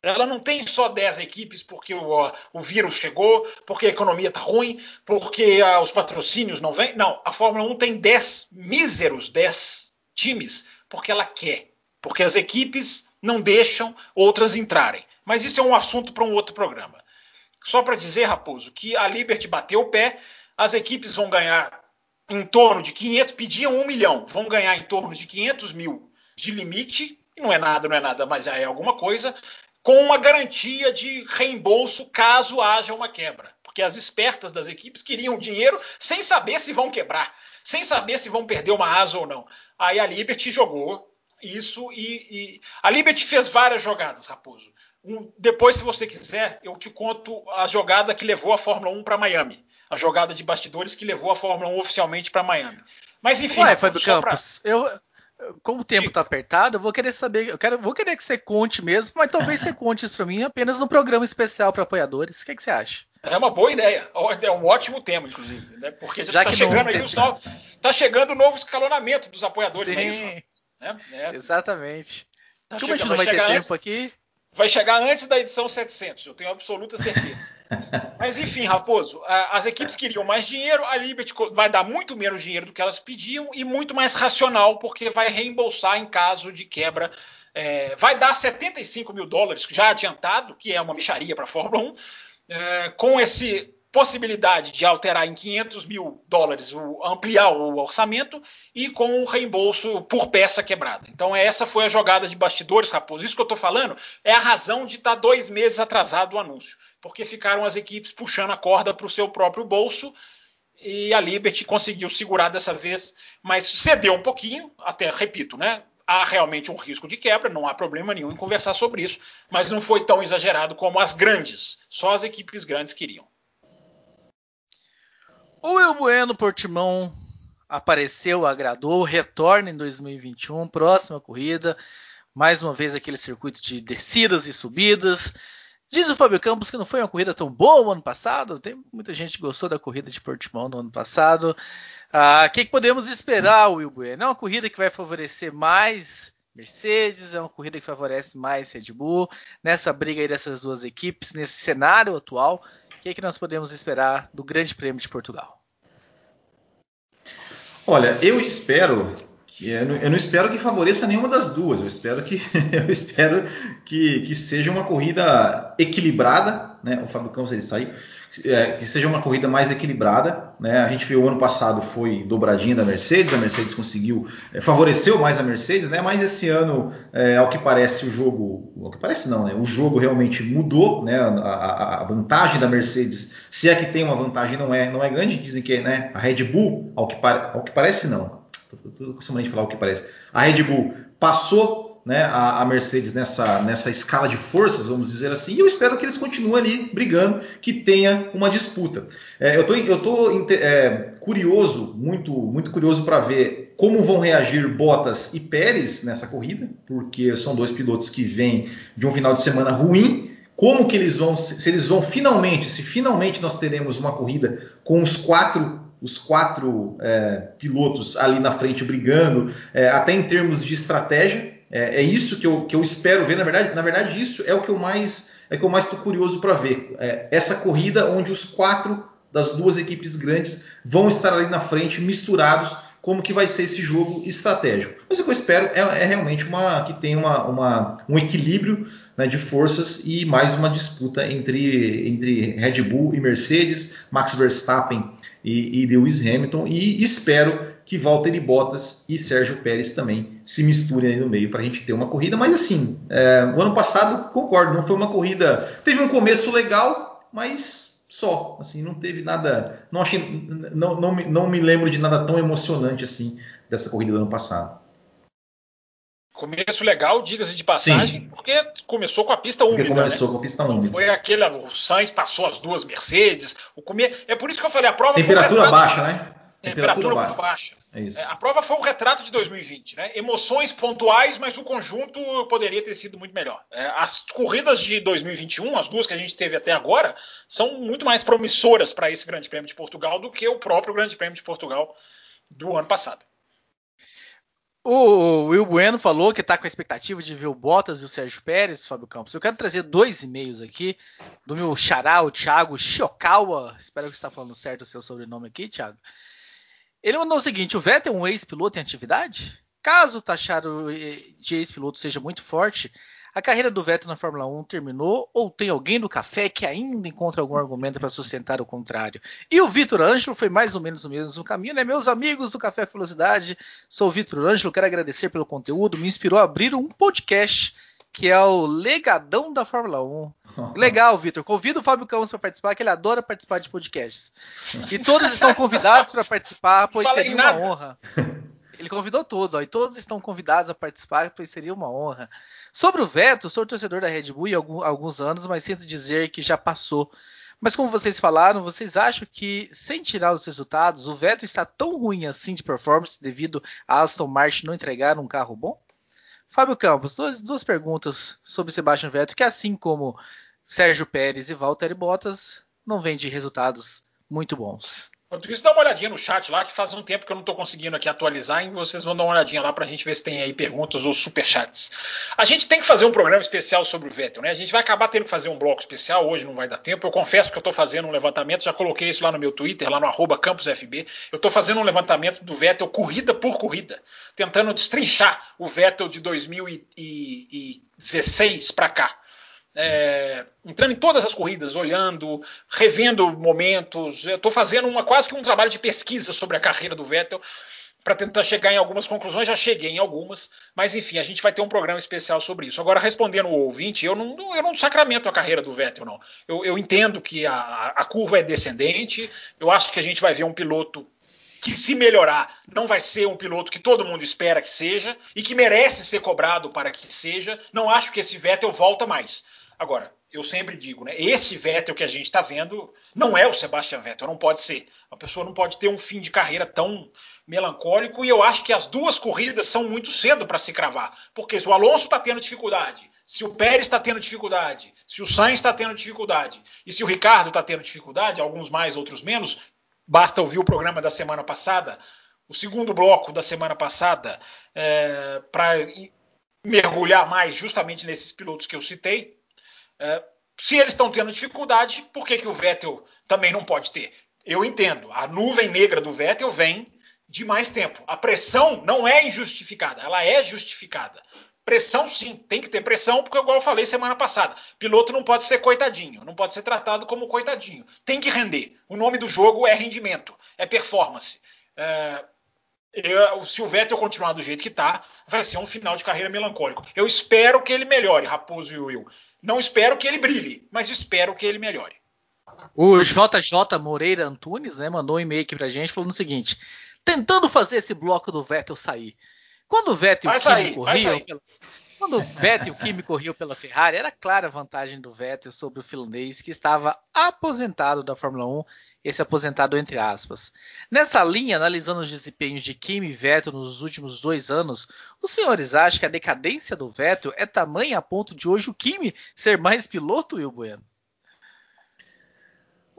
Ela não tem só 10 equipes porque o, o vírus chegou, porque a economia está ruim, porque uh, os patrocínios não vêm. Não, a Fórmula 1 tem 10, míseros 10 times, porque ela quer. Porque as equipes não deixam outras entrarem. Mas isso é um assunto para um outro programa. Só para dizer, Raposo, que a Liberty bateu o pé, as equipes vão ganhar em torno de 500, pediam um milhão, vão ganhar em torno de 500 mil de limite, não é nada, não é nada, mas já é alguma coisa com uma garantia de reembolso caso haja uma quebra. Porque as espertas das equipes queriam dinheiro sem saber se vão quebrar, sem saber se vão perder uma asa ou não. Aí a Liberty jogou isso e, e... a Liberty fez várias jogadas, Raposo. Um, depois, se você quiser, eu te conto a jogada que levou a Fórmula 1 para Miami. A jogada de bastidores que levou a Fórmula 1 oficialmente para Miami. Mas enfim, Ué, Fábio Campos, pra... eu, como o tempo está apertado, eu vou querer saber, eu quero, vou querer que você conte mesmo, mas talvez você conte isso para mim apenas no programa especial para apoiadores. O que, que, você acha? É uma boa ideia, é um ótimo tema, inclusive, né? porque já está chegando aí os novos, tá chegando o novo escalonamento dos apoiadores, Sim, é isso? Né? É. Exatamente. Tá Como chegando, a gente não vai, vai ter tempo antes, aqui? Vai chegar antes da edição 700, eu tenho absoluta certeza. Mas enfim, Raposo, as equipes queriam mais dinheiro, a Liberty vai dar muito menos dinheiro do que elas pediam e muito mais racional, porque vai reembolsar em caso de quebra. É, vai dar 75 mil dólares já adiantado, que é uma micharia para a Fórmula 1, é, com esse possibilidade de alterar em 500 mil dólares, o, ampliar o orçamento e com o reembolso por peça quebrada. Então essa foi a jogada de bastidores, Raposo. Isso que eu estou falando é a razão de estar tá dois meses atrasado o anúncio, porque ficaram as equipes puxando a corda para o seu próprio bolso e a Liberty conseguiu segurar dessa vez, mas cedeu um pouquinho, até repito, né? Há realmente um risco de quebra, não há problema nenhum em conversar sobre isso, mas não foi tão exagerado como as grandes, só as equipes grandes queriam. O Will Bueno Portimão apareceu, agradou, retorna em 2021, próxima corrida, mais uma vez aquele circuito de descidas e subidas. Diz o Fábio Campos que não foi uma corrida tão boa no ano passado. Tem muita gente que gostou da corrida de Portimão no ano passado. Ah, o ah, que, que, podemos esperar, Will Bueno? É uma corrida que vai favorecer mais Mercedes, é uma corrida que favorece mais Red Bull. Nessa briga aí dessas duas equipes, nesse cenário atual, o que, que nós podemos esperar do Grande Prêmio de Portugal? Olha, eu espero que eu não, eu não, espero que favoreça nenhuma das duas. Eu espero que eu espero que, que seja uma corrida equilibrada, né? O Fábio Campos ele saiu é, que seja uma corrida mais equilibrada. Né? A gente viu o ano passado foi dobradinha da Mercedes, a Mercedes conseguiu, é, favoreceu mais a Mercedes, né? mas esse ano, é, ao que parece, o jogo, ao que parece não, né? o jogo realmente mudou, né? a, a, vantagem da Mercedes, se é que tem uma vantagem, não é, não é grande, dizem que né? a Red Bull, ao que, ao que parece não, estou acostumado a falar o que parece, a Red Bull passou né, a, a, Mercedes nessa, nessa escala de forças, vamos dizer assim, e eu espero que eles continuem ali brigando, que tenha uma disputa. É, eu tô, eu tô é, curioso, muito, muito curioso para ver como vão reagir Bottas e Pérez nessa corrida, porque são dois pilotos que vêm de um final de semana ruim. Como que eles vão, se eles vão finalmente, se finalmente nós teremos uma corrida com os quatro os quatro é, pilotos ali na frente brigando, é, até em termos de estratégia, é, é, isso que eu, que eu espero ver. Na verdade, na verdade, isso é o que eu mais é que eu mais estou curioso para ver. É, essa corrida onde os quatro das duas equipes grandes vão estar ali na frente, misturados, como que vai ser esse jogo estratégico. Mas o que eu espero é, é realmente uma que tenha uma, uma, um equilíbrio né, de forças e mais uma disputa entre, entre Red Bull e Mercedes, Max Verstappen e, e Lewis Hamilton. E espero que Valtteri Bottas e Sérgio Pérez também se misturem aí no meio para a gente ter uma corrida. Mas assim, é, o ano passado, concordo, não foi uma corrida. Teve um começo legal, mas só, assim, não teve nada, não achei, não, não, não me lembro de nada tão emocionante assim dessa corrida do ano passado. Começo legal, diga-se de passagem, Sim. porque começou com a pista úmida. Porque começou né? com a pista úmida. Foi aquele, o Sainz passou as duas Mercedes, o come... é por isso que eu falei, a prova Temperatura foi baixa, né? Temperatura, muito baixa. É isso. É, a prova foi um retrato de 2020, né? Emoções pontuais, mas o conjunto poderia ter sido muito melhor. É, as corridas de 2021, as duas que a gente teve até agora, são muito mais promissoras para esse Grande Prêmio de Portugal do que o próprio Grande Prêmio de Portugal do ano passado. O Will Bueno falou que está com a expectativa de ver o Bottas e o Sérgio Pérez, Fábio Campos. Eu quero trazer dois e-mails aqui do meu xará, o Thiago Shiokawa. Espero que você está falando certo o seu sobrenome aqui, Thiago. Ele mandou o seguinte: o Vettel é um ex-piloto em atividade? Caso taxar de ex-piloto seja muito forte, a carreira do Vettel na Fórmula 1 terminou ou tem alguém no café que ainda encontra algum argumento para sustentar o contrário? E o Vitor Ângelo foi mais ou menos o mesmo caminho, né? Meus amigos do Café com Velocidade, sou o Vitor Ângelo, quero agradecer pelo conteúdo, me inspirou a abrir um podcast que é o Legadão da Fórmula 1. Legal, Vitor. Convido o Fábio Campos para participar, que ele adora participar de podcasts. E todos estão convidados para participar, pois seria uma honra. Ele convidou todos, ó, e todos estão convidados a participar, pois seria uma honra. Sobre o veto, sou torcedor da Red Bull há alguns anos, mas sinto dizer que já passou. Mas como vocês falaram, vocês acham que, sem tirar os resultados, o veto está tão ruim assim de performance devido a Aston Martin não entregar um carro bom? Fábio Campos, duas, duas perguntas sobre Sebastian Vettel, que assim como Sérgio Pérez e Valtteri Bottas, não vem de resultados muito bons. Enquanto isso, dá uma olhadinha no chat lá, que faz um tempo que eu não estou conseguindo aqui atualizar, e vocês vão dar uma olhadinha lá para a gente ver se tem aí perguntas ou superchats. A gente tem que fazer um programa especial sobre o Vettel, né? A gente vai acabar tendo que fazer um bloco especial, hoje não vai dar tempo. Eu confesso que eu estou fazendo um levantamento, já coloquei isso lá no meu Twitter, lá no arroba campusfb. Eu estou fazendo um levantamento do Vettel corrida por corrida, tentando destrinchar o Vettel de 2016 para cá é, entrando em todas as corridas, olhando, revendo momentos. Estou fazendo uma quase que um trabalho de pesquisa sobre a carreira do Vettel para tentar chegar em algumas conclusões. Já cheguei em algumas, mas enfim, a gente vai ter um programa especial sobre isso. Agora, respondendo o ouvinte, eu não, eu não sacramento a carreira do Vettel, não. Eu, eu entendo que a, a curva é descendente. Eu acho que a gente vai ver um piloto que se melhorar não vai ser um piloto que todo mundo espera que seja e que merece ser cobrado para que seja. Não acho que esse Vettel volta mais. Agora, eu sempre digo, né? Esse Vettel que a gente está vendo não é o Sebastian Vettel, não pode ser. A pessoa não pode ter um fim de carreira tão melancólico e eu acho que as duas corridas são muito cedo para se cravar. Porque se o Alonso está tendo dificuldade, se o Pérez está tendo dificuldade, se o Sainz está tendo dificuldade e se o Ricardo está tendo dificuldade, alguns mais, outros menos, basta ouvir o programa da semana passada, o segundo bloco da semana passada, é, para mergulhar mais justamente nesses pilotos que eu citei. É, se eles estão tendo dificuldade, por que, que o Vettel também não pode ter? Eu entendo. A nuvem negra do Vettel vem de mais tempo. A pressão não é injustificada, ela é justificada. Pressão sim, tem que ter pressão, porque igual eu falei semana passada, piloto não pode ser coitadinho, não pode ser tratado como coitadinho. Tem que render. O nome do jogo é rendimento, é performance. É, eu, se o Vettel continuar do jeito que está, vai ser um final de carreira melancólico. Eu espero que ele melhore, Raposo e Will. Não espero que ele brilhe, mas espero que ele melhore. O JJ Moreira Antunes né, mandou um e-mail aqui pra gente falando o seguinte: tentando fazer esse bloco do Vettel sair. Quando o Vettel vai sair, corriam, pela, quando o Vettel o Kimi corriam pela Ferrari, era clara a vantagem do Vettel sobre o finlandês que estava aposentado da Fórmula 1, esse aposentado entre aspas. Nessa linha, analisando os desempenhos de Kimi e Vettel nos últimos dois anos, os senhores acham que a decadência do Vettel é tamanha a ponto de hoje o Kimi ser mais piloto, Will Bueno?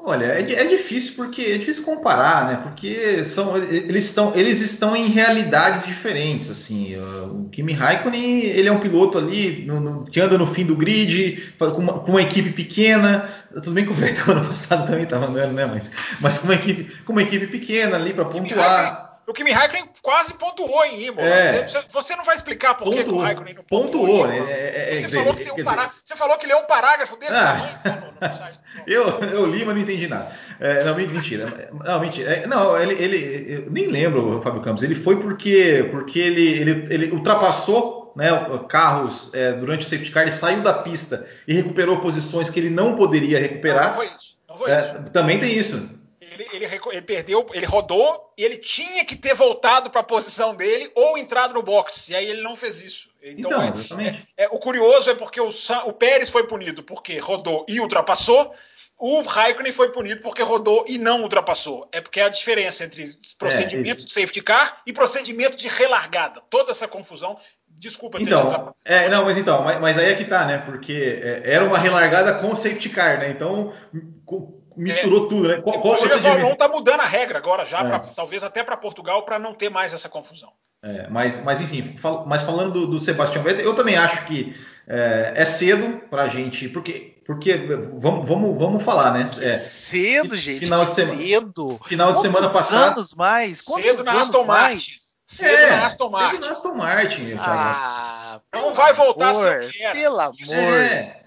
Olha, é, é, difícil porque é difícil comparar, né? Porque são eles estão eles estão em realidades diferentes, assim. O Kimi Raikkonen ele é um piloto ali no, no, que anda no fim do grid com uma, com uma, equipe pequena. Tudo bem que o Vettel ano passado também estava andando, né? Mas, mas com uma equipe com uma equipe pequena ali para pontuar. O Kimi Raikkonen quase pontuou em Imola. É. Você, você, não vai explicar por que o Raikkonen não pontuou. pontuou né? É, é, você, falou que um pará... você, falou que leu um parágrafo desse ah. tamanho no, no site. eu, eu li, mas não entendi nada. É, não, mentira. Não, mentira. É, não, ele, ele nem lembro, Fábio Campos. Ele foi porque, porque ele, ele, ele ultrapassou né, carros é, durante o safety car, ele saiu da pista e recuperou posições que ele não poderia recuperar. Não, não foi isso. foi é, isso. Também tem isso. Ele, ele, ele, perdeu, ele rodou e ele tinha que ter voltado para a posição dele ou entrado no box. E aí ele não fez isso. Então, então é, exatamente. É, é, o curioso é porque o, o Pérez foi punido porque rodou e ultrapassou. O Raikkonen foi punido porque rodou e não ultrapassou. É porque é a diferença entre procedimento é, de safety car e procedimento de relargada. Toda essa confusão. Desculpa então, é, não, mas então, mas, mas, aí é que tá, né? Porque é, era uma relargada com safety car, né? Então misturou é, tudo, né? Qual, qual o Fórmula 1 tá mudando a regra agora já, é. pra, talvez até para Portugal, para não ter mais essa confusão. É, mas, mas enfim, fal, mas falando do, do Sebastião Vettel, eu também acho que é, é cedo para a gente, porque, porque vamos, vamos, vamos falar, né? É, cedo, gente. Final de semana. Cedo. Final de semana passada. anos mais? Quantos cedo na Aston Martin. Cedo é, na Aston Martin. Cedo na Aston Martin, ah, Não vai voltar amor, a ser Pelo amor. É.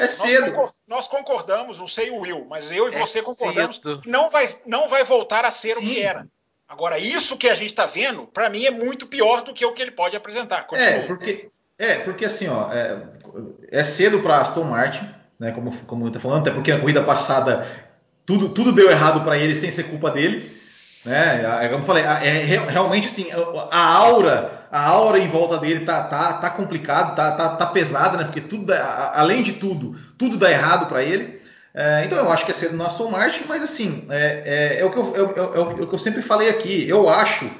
é cedo. Nós, nós concordamos, não sei o Will, mas eu e é você concordamos cedo. que não vai, não vai voltar a ser Sim. o que era. Agora, isso que a gente está vendo, para mim, é muito pior do que o que ele pode apresentar. Continua. É, porque é, porque assim, ó, é, é cedo para Aston Martin, né? Como, como eu tô falando, até porque a corrida passada tudo, tudo deu errado para ele sem ser culpa dele. Né? É, como eu falei, é, realmente assim, a aura, a aura em volta dele tá, tá, tá complicado, tá, tá, tá pesada, né? Porque tudo, além de tudo, tudo dá errado para ele. É, então eu acho que é cedo no Aston Martin, mas assim, é, é, é o que eu, é, é, é, o que eu sempre falei aqui. Eu acho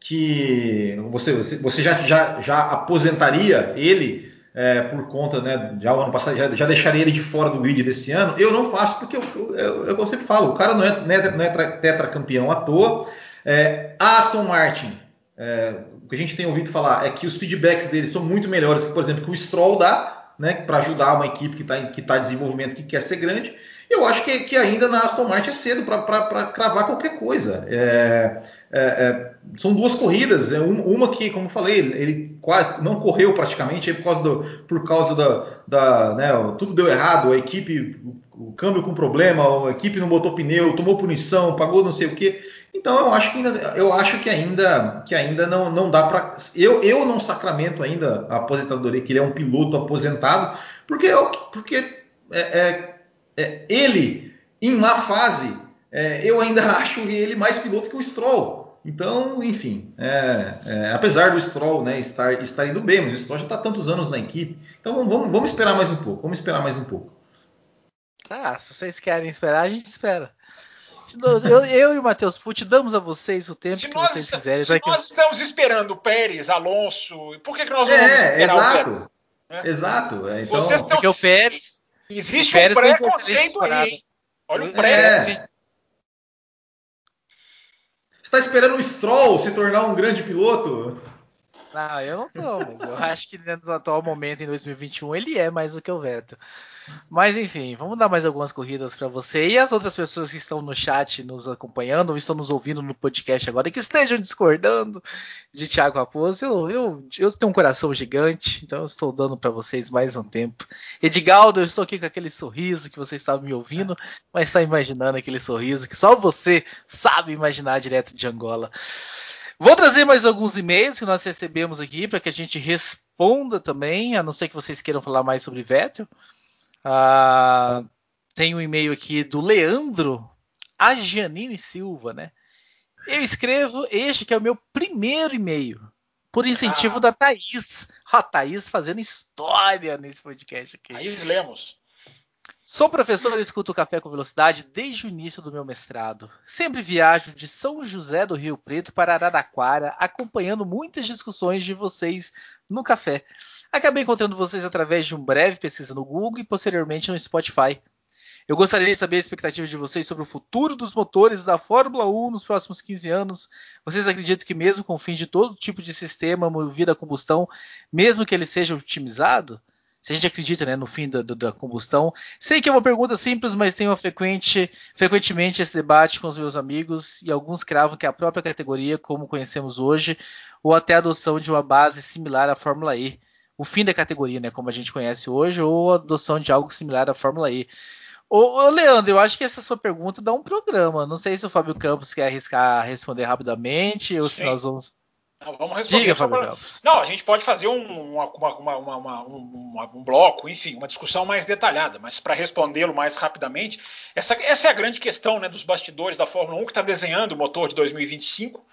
que você, você já, já, já aposentaria ele é, por conta, né, já o ano passado, já, já, deixaria ele de fora do grid desse ano. Eu não faço porque eu, eu, eu, eu sempre falo, o cara não é, não é, não é tetracampeão à toa. É, Aston Martin, é, o que a gente tem ouvido falar é que os feedbacks dele são muito melhores que, por exemplo, que o Stroll dá, né, para ajudar uma equipe que está que tá em desenvolvimento, que quer ser grande. Eu acho que, que ainda na Aston Martin é cedo para cravar qualquer coisa. É, é, é, são duas corridas, é uma que, como eu falei, ele quase não correu praticamente por causa, do, por causa da, da né, tudo deu errado, a equipe, o câmbio com problema, a equipe não botou pneu, tomou punição, pagou não sei o que. Então eu acho que ainda, eu acho que ainda, que ainda não, não dá para eu, eu não sacramento ainda a aposentadoria que ele é um piloto aposentado, porque porque é, é, é ele em má fase é, eu ainda acho ele mais piloto que o Stroll. Então, enfim, é, é, apesar do Stroll né, estar, estar indo bem, mas o Stroll já está tantos anos na equipe, então vamos, vamos esperar mais um pouco, vamos esperar mais um pouco. Ah, se vocês querem esperar, a gente espera. Eu, eu e o Matheus Pucci damos a vocês o tempo se que nós, vocês quiserem. Se nós estamos esperando o Pérez, Alonso, por que, que nós não vamos é, esperar exato, o Pérez? É. Exato. É, então, vocês estão... Porque o Pérez. Existe o Pérez um preconceito aí. Hein? Olha o pré. Está esperando o Stroll se tornar um grande piloto? Não, eu não tô, mas eu acho que no atual momento, em 2021, ele é mais do que o Vettel. Mas enfim, vamos dar mais algumas corridas para você e as outras pessoas que estão no chat nos acompanhando ou estão nos ouvindo no podcast agora e que estejam discordando de Thiago Raposo. Eu, eu, eu tenho um coração gigante, então eu estou dando para vocês mais um tempo. Edgaldo, eu estou aqui com aquele sorriso que você estava me ouvindo, mas está imaginando aquele sorriso que só você sabe imaginar direto de Angola. Vou trazer mais alguns e-mails que nós recebemos aqui para que a gente responda também, a não ser que vocês queiram falar mais sobre Vettel. Ah, tem um e-mail aqui do Leandro Agianini Silva, né? Eu escrevo este que é o meu primeiro e-mail, por incentivo ah. da Thaís. A Thaís fazendo história nesse podcast aqui. Thaís Lemos. Sou professor e escuto Café com Velocidade desde o início do meu mestrado. Sempre viajo de São José do Rio Preto para Araraquara, acompanhando muitas discussões de vocês no café. Acabei encontrando vocês através de um breve pesquisa no Google e posteriormente no Spotify. Eu gostaria de saber a expectativa de vocês sobre o futuro dos motores da Fórmula 1 nos próximos 15 anos. Vocês acreditam que mesmo com o fim de todo tipo de sistema movido a combustão, mesmo que ele seja otimizado, se a gente acredita né, no fim da, da, combustão. Sei que é uma pergunta simples, mas tenho frequente, frequentemente esse debate com os meus amigos e alguns cravam que a própria categoria, como conhecemos hoje, ou até a adoção de uma base similar à Fórmula E o fim da categoria, né, como a gente conhece hoje, ou a adoção de algo similar à Fórmula E. Ô, ô, Leandro, eu acho que essa sua pergunta dá um programa. Não sei se o Fábio Campos quer arriscar responder rapidamente ou Sim. se nós vamos. Não, vamos responder. Diga, Fábio Não, a gente pode fazer um, uma, uma, uma, um, bloco, enfim, uma discussão mais detalhada, mas para respondê-lo mais rapidamente, essa, essa é a grande questão né, dos bastidores da Fórmula 1 que está desenhando o motor de 2025.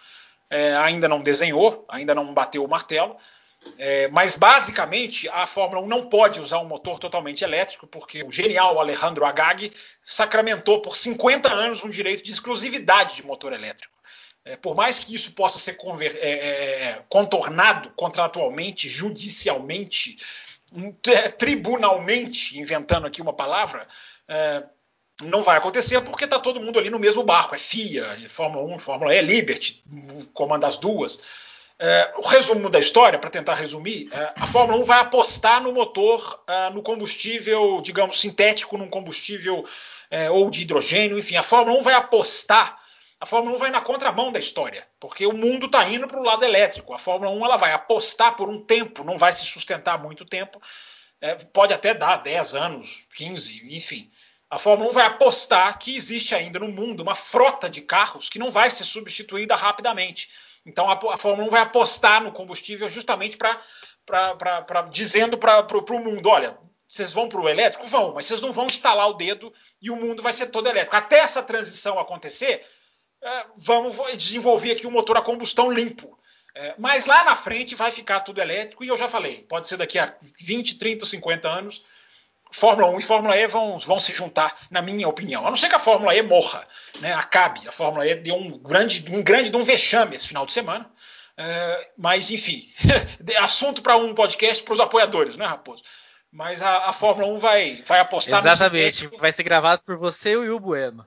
É, ainda não desenhou, ainda não bateu o martelo. É, mas basicamente a Fórmula 1 não pode usar um motor totalmente elétrico, porque o genial Alejandro Agag sacramentou por 50 anos um direito de exclusividade de motor elétrico. É, por mais que isso possa ser é, é, é, contornado contratualmente, judicialmente, tribunalmente, inventando aqui uma palavra, é, não vai acontecer porque está todo mundo ali no mesmo barco. É FIA, Fórmula 1, Fórmula E, Liberty, comanda as duas. É, o resumo da história, para tentar resumir, é, a Fórmula 1 vai apostar no motor, é, no combustível, digamos, sintético, num combustível ou de hidrogênio, enfim, a Fórmula 1 vai apostar a Fórmula 1 vai na contramão da história, porque o mundo está indo para o lado elétrico. A Fórmula 1 ela vai apostar por um tempo, não vai se sustentar muito tempo, é, pode até dar 10 anos, 15, enfim. A Fórmula 1 vai apostar que existe ainda no mundo uma frota de carros que não vai ser substituída rapidamente. Então a, a Fórmula 1 vai apostar no combustível justamente para dizendo para o mundo: olha, vocês vão para o elétrico? Vão, mas vocês não vão instalar o dedo e o mundo vai ser todo elétrico. Até essa transição acontecer, é, vamos desenvolver aqui um motor a combustão limpo. É, mas lá na frente vai ficar tudo elétrico, e eu já falei, pode ser daqui a 20, 30, 50 anos, Fórmula 1 e Fórmula E vão, vão se juntar, na minha opinião. A não ser que a Fórmula E morra, né, acabe. A Fórmula E deu um grande, um grande de um vexame esse final de semana. É, mas, enfim, assunto para um podcast para os apoiadores, né, Raposo? Mas a, a, Fórmula 1 vai, vai apostar Exatamente, vai ser gravado por você e o Will Bueno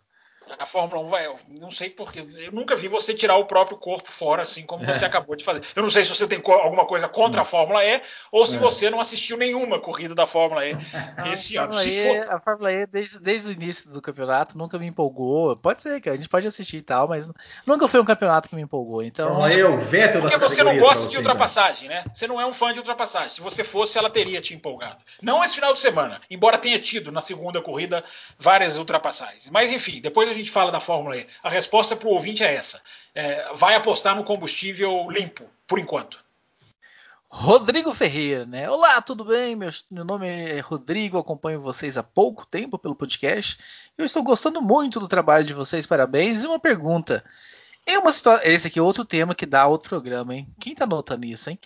a Fórmula 1 vai. Não sei porquê. Eu nunca vi você tirar o próprio corpo fora, assim como você é. acabou de fazer. Eu não sei se você tem alguma coisa contra a Fórmula E ou se é. você não assistiu nenhuma corrida da Fórmula E esse ano. E, for... A Fórmula E, desde, desde o início do campeonato, nunca me empolgou. Pode ser que a gente pode assistir e tal, mas nunca foi um campeonato que me empolgou. Então. Fórmula E é o Vettel Porque você não gosta de ultrapassagem, né? Você não é um fã de ultrapassagem. Se você fosse, ela teria te empolgado. Não esse final de semana, embora tenha tido na segunda corrida várias ultrapassagens. Mas enfim, depois a gente fala da Fórmula E? A resposta para o ouvinte é essa: é, vai apostar no combustível limpo, por enquanto. Rodrigo Ferreira, né? Olá, tudo bem? Meu, meu, nome é Rodrigo, acompanho vocês há pouco tempo pelo podcast. Eu estou gostando muito do trabalho de vocês, parabéns. E uma pergunta. Em uma situação. Esse aqui é outro tema que dá outro programa, hein? Quem tá anotando isso, hein?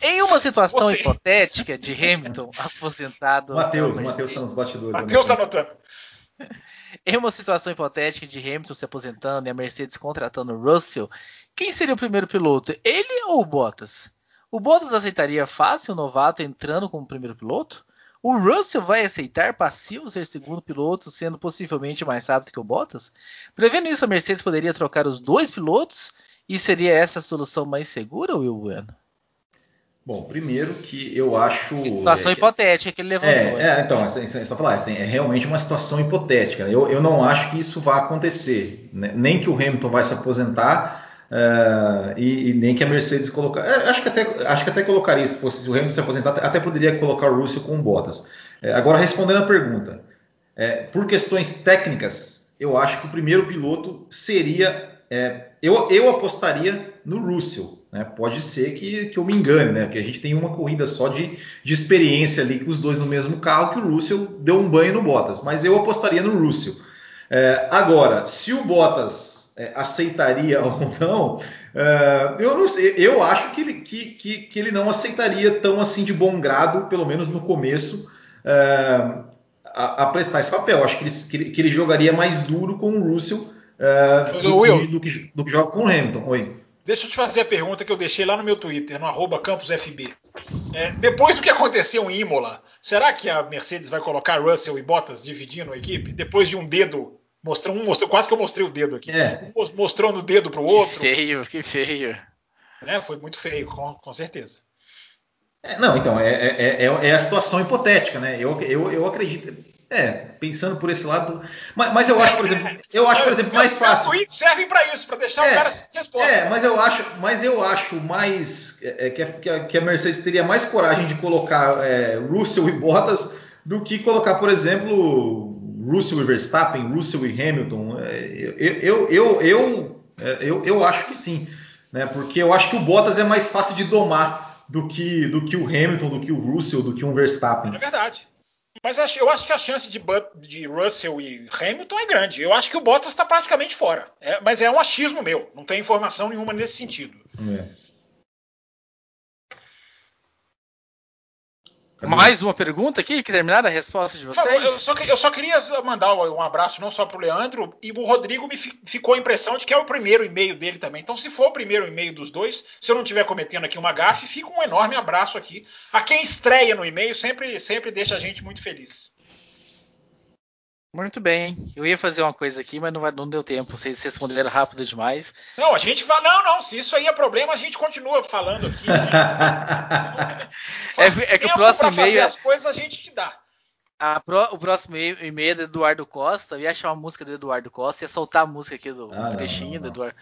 Em uma situação Você. hipotética de Hamilton aposentado. Matheus, Matheus está nos bastidores. Matheus anotando. Em uma situação hipotética de Hamilton se aposentando e a Mercedes contratando Russell, quem seria o primeiro piloto? Ele ou o Bottas? O Bottas aceitaria fácil o novato entrando como primeiro piloto? O Russell vai aceitar passivo ser segundo piloto, sendo possivelmente mais rápido que o Bottas? Prevendo isso, a Mercedes poderia trocar os dois pilotos? E seria essa a solução mais segura, Will Bueno? Bom, primeiro que eu acho. Situação é, hipotética que ele levantou. É, é então, é, é, só falar, assim, é realmente uma situação hipotética. Eu, eu não acho que isso vá acontecer. Né? Nem que o Hamilton vai se aposentar. Uh, e, e, nem que a Mercedes colocar. É, acho, que até, acho que até colocaria, se fosse o Hamilton se aposentar, até poderia colocar o Russell com o Bottas. É, agora, respondendo a pergunta, é, por questões técnicas, eu acho que o primeiro piloto seria. eu, eu apostaria no Russell. Né? Pode ser que, que eu me engane, né? que a gente tem uma corrida só de, de experiência ali com os dois no mesmo carro, que o Russell deu um banho no Bottas, mas eu apostaria no Russell. É, agora, se o Bottas é, aceitaria ou não, é, eu não sei, eu acho que ele, que, que, que, ele não aceitaria tão assim de bom grado, pelo menos no começo, é, a, a, prestar esse papel. Eu acho que ele, que ele, jogaria mais duro com o Russell é, do, do, que, do que joga com o Hamilton. Oi. Deixa eu te fazer a pergunta que eu deixei lá no meu Twitter, no arroba campusfb. É, depois do que aconteceu em Imola, será que a Mercedes vai colocar Russell e Bottas dividindo a equipe? Depois de um dedo, mostrou, um, mostrou, quase que eu mostrei o dedo aqui. É. Um mostrando o dedo para o outro. Que feio, que feio. É, foi muito feio, com, com certeza. É, não, então, é, é, é, a situação hipotética, né? Eu, eu, eu acredito. É, pensando por esse lado. Mas, mas eu acho, por exemplo, eu acho, por exemplo, mais fácil. Os tweets servem para isso, para deixar é, o cara sem resposta. É, mas eu acho, mas eu acho mais é, que, a, que, a, Mercedes teria mais coragem de colocar é, Russell e Bottas do que colocar, por exemplo, Russell e Verstappen, Russell e Hamilton. É, eu, eu, eu, eu, é, eu, eu acho que sim. né? Porque eu acho que o Bottas é mais fácil de domar do que, do que o Hamilton, do que o Russell, do que um Verstappen. É verdade. Mas eu acho que a chance de, de Russell e Hamilton é grande. Eu acho que o Bottas está praticamente fora. É, mas é um achismo meu. Não tem informação nenhuma nesse sentido. É. Mais uma pergunta aqui, que terminaram a resposta de vocês? Eu só, eu só queria mandar um abraço não só para o Leandro, e o Rodrigo me ficou a impressão de que é o primeiro e-mail dele também. Então, se for o primeiro e-mail dos dois, se eu não estiver cometendo aqui uma gafe, fica um enorme abraço aqui. A quem estreia no e-mail sempre, sempre deixa a gente muito feliz. Muito bem. Eu ia fazer uma coisa aqui, mas não, vai, não deu tempo. Vocês responderam rápido demais. Não, a gente vai. Não, não. Se isso aí é problema, a gente continua falando aqui. Gente... é, é, que o próximo e-mail. É as coisas a gente te dá. Pro, o próximo e-mail é do Eduardo Costa. Eu ia achar uma música do Eduardo Costa, ia soltar a música aqui do ah, trechinho não, não, não. do Eduardo.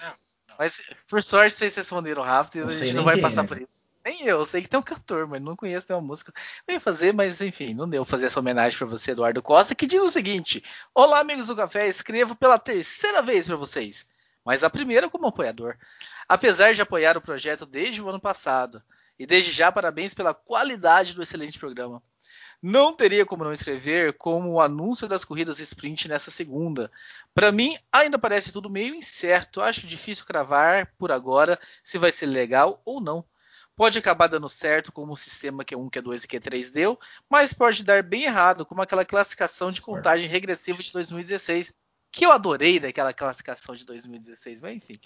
Mas, por sorte, vocês responderam rápido e a gente não vai passar é. por isso. Nem eu, sei que tem um cantor, mas não conheço nenhuma música. Eu ia fazer, mas enfim, não deu fazer essa homenagem para você, Eduardo Costa, que diz o seguinte: Olá, amigos do café, escrevo pela terceira vez para vocês, mas a primeira como apoiador. Apesar de apoiar o projeto desde o ano passado, e desde já parabéns pela qualidade do excelente programa. Não teria como não escrever como o anúncio das corridas sprint nessa segunda. Para mim, ainda parece tudo meio incerto. Acho difícil cravar por agora se vai ser legal ou não. Pode acabar dando certo como o sistema Q1, Q2 e Q3 deu, mas pode dar bem errado, como aquela classificação de contagem regressiva de 2016, que eu adorei daquela classificação de 2016, mas enfim.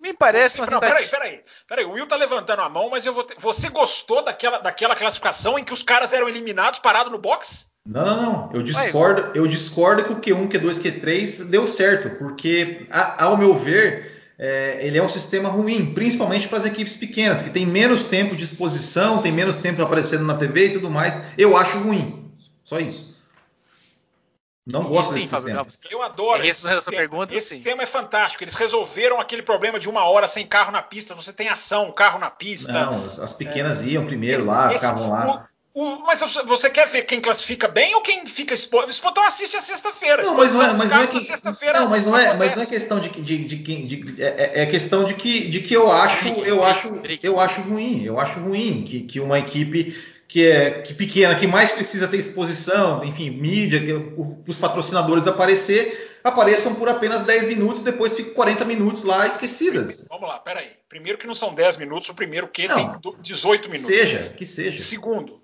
Me parece você, uma tentativa... Peraí, peraí, peraí. O Will tá levantando a mão, mas eu vou você gostou daquela, daquela classificação em que os caras eram eliminados parados no box? Não, não, não. Eu discordo, eu discordo que o Q1, Q2, Q3 deu certo, porque, ao meu ver, é, ele é um sistema ruim, principalmente para as equipes pequenas, que tem menos tempo de exposição, tem menos tempo aparecendo na TV e tudo mais. Eu acho ruim. Só isso. Não gosto sim, desse sistema. Eu adoro esse, esse sistema. Pergunta, esse sistema é fantástico. Eles resolveram aquele problema de uma hora sem carro na pista. Você tem ação, carro na pista. Não, as pequenas é, iam primeiro esse, lá, ficavam lá. O, mas você quer ver quem classifica bem ou quem fica exposto? Então assiste a sexta-feira. Não, mas não é, mas não é que, não, mas não é, mas não é questão de, de, de, de é, é, questão de que, de que eu acho, eu acho, eu acho ruim, eu acho ruim que, que uma equipe que é que pequena, que mais precisa ter exposição, enfim, mídia, que, os patrocinadores aparecer, apareçam por apenas 10 minutos e depois ficam 40 minutos lá esquecidas. Vamos lá, peraí. Primeiro que não são 10 minutos, o primeiro que não, tem 18 minutos. Seja, que seja. Segundo, é,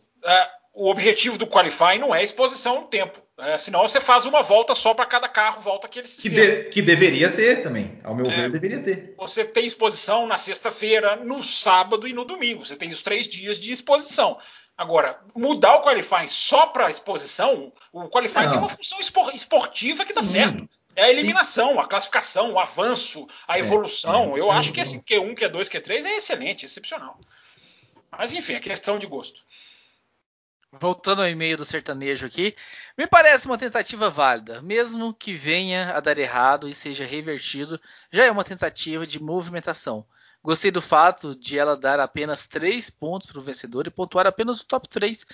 o objetivo do qualifying não é exposição no tempo. É, senão você faz uma volta só para cada carro, volta aquele sistema. Que, de, que deveria ter também, ao meu é, ver, deveria ter. Você tem exposição na sexta-feira, no sábado e no domingo. Você tem os três dias de exposição. Agora, mudar o qualifying só para exposição, o qualifying não. tem uma função esportiva que dá Sim. certo. É a eliminação, Sim. a classificação, o avanço, a é, evolução. É, Eu acho que esse Q1, Q2, Q3 é excelente, excepcional. Mas enfim, é questão de gosto voltando ao e-mail do sertanejo aqui, me parece uma tentativa válida, mesmo que venha a dar errado e seja revertido, já é uma tentativa de movimentação. Gostei do fato de ela dar apenas 3 pontos para o vencedor e pontuar apenas o top 3.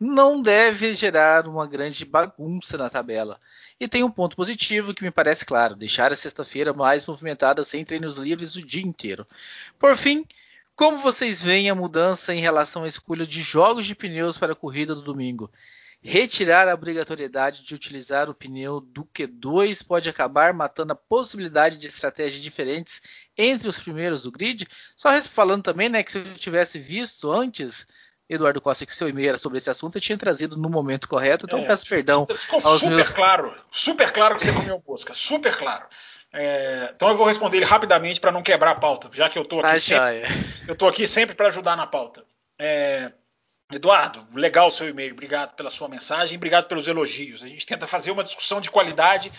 Não deve gerar uma grande bagunça na tabela. E tem um ponto positivo que me parece claro: deixar a sexta-feira mais movimentada sem treinos livres o dia inteiro. Por fim, como vocês veem a mudança em relação à escolha de jogos de pneus para a corrida do domingo? Retirar a obrigatoriedade de utilizar o pneu do Q2 pode acabar matando a possibilidade de estratégias diferentes entre os primeiros do grid. Só falando também, né, que se eu tivesse visto antes, Eduardo Costa, que seu e-mail era sobre esse assunto, eu tinha trazido no momento correto, então é, peço perdão. Ficou super meus... claro, super claro que você comeu mosca, super claro. É, então eu vou responder ele rapidamente para não quebrar a pauta, já que eu estou aqui, tá sempre, eu tô aqui sempre para ajudar na pauta. É, Eduardo, legal o seu e-mail, obrigado pela sua mensagem, obrigado pelos elogios. A gente tenta fazer uma discussão de qualidade.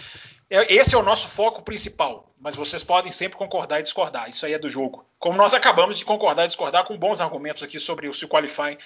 É, esse é o nosso foco principal, mas vocês podem sempre concordar e discordar. Isso aí é do jogo. Como nós acabamos de concordar e discordar com bons argumentos aqui sobre se o qualifying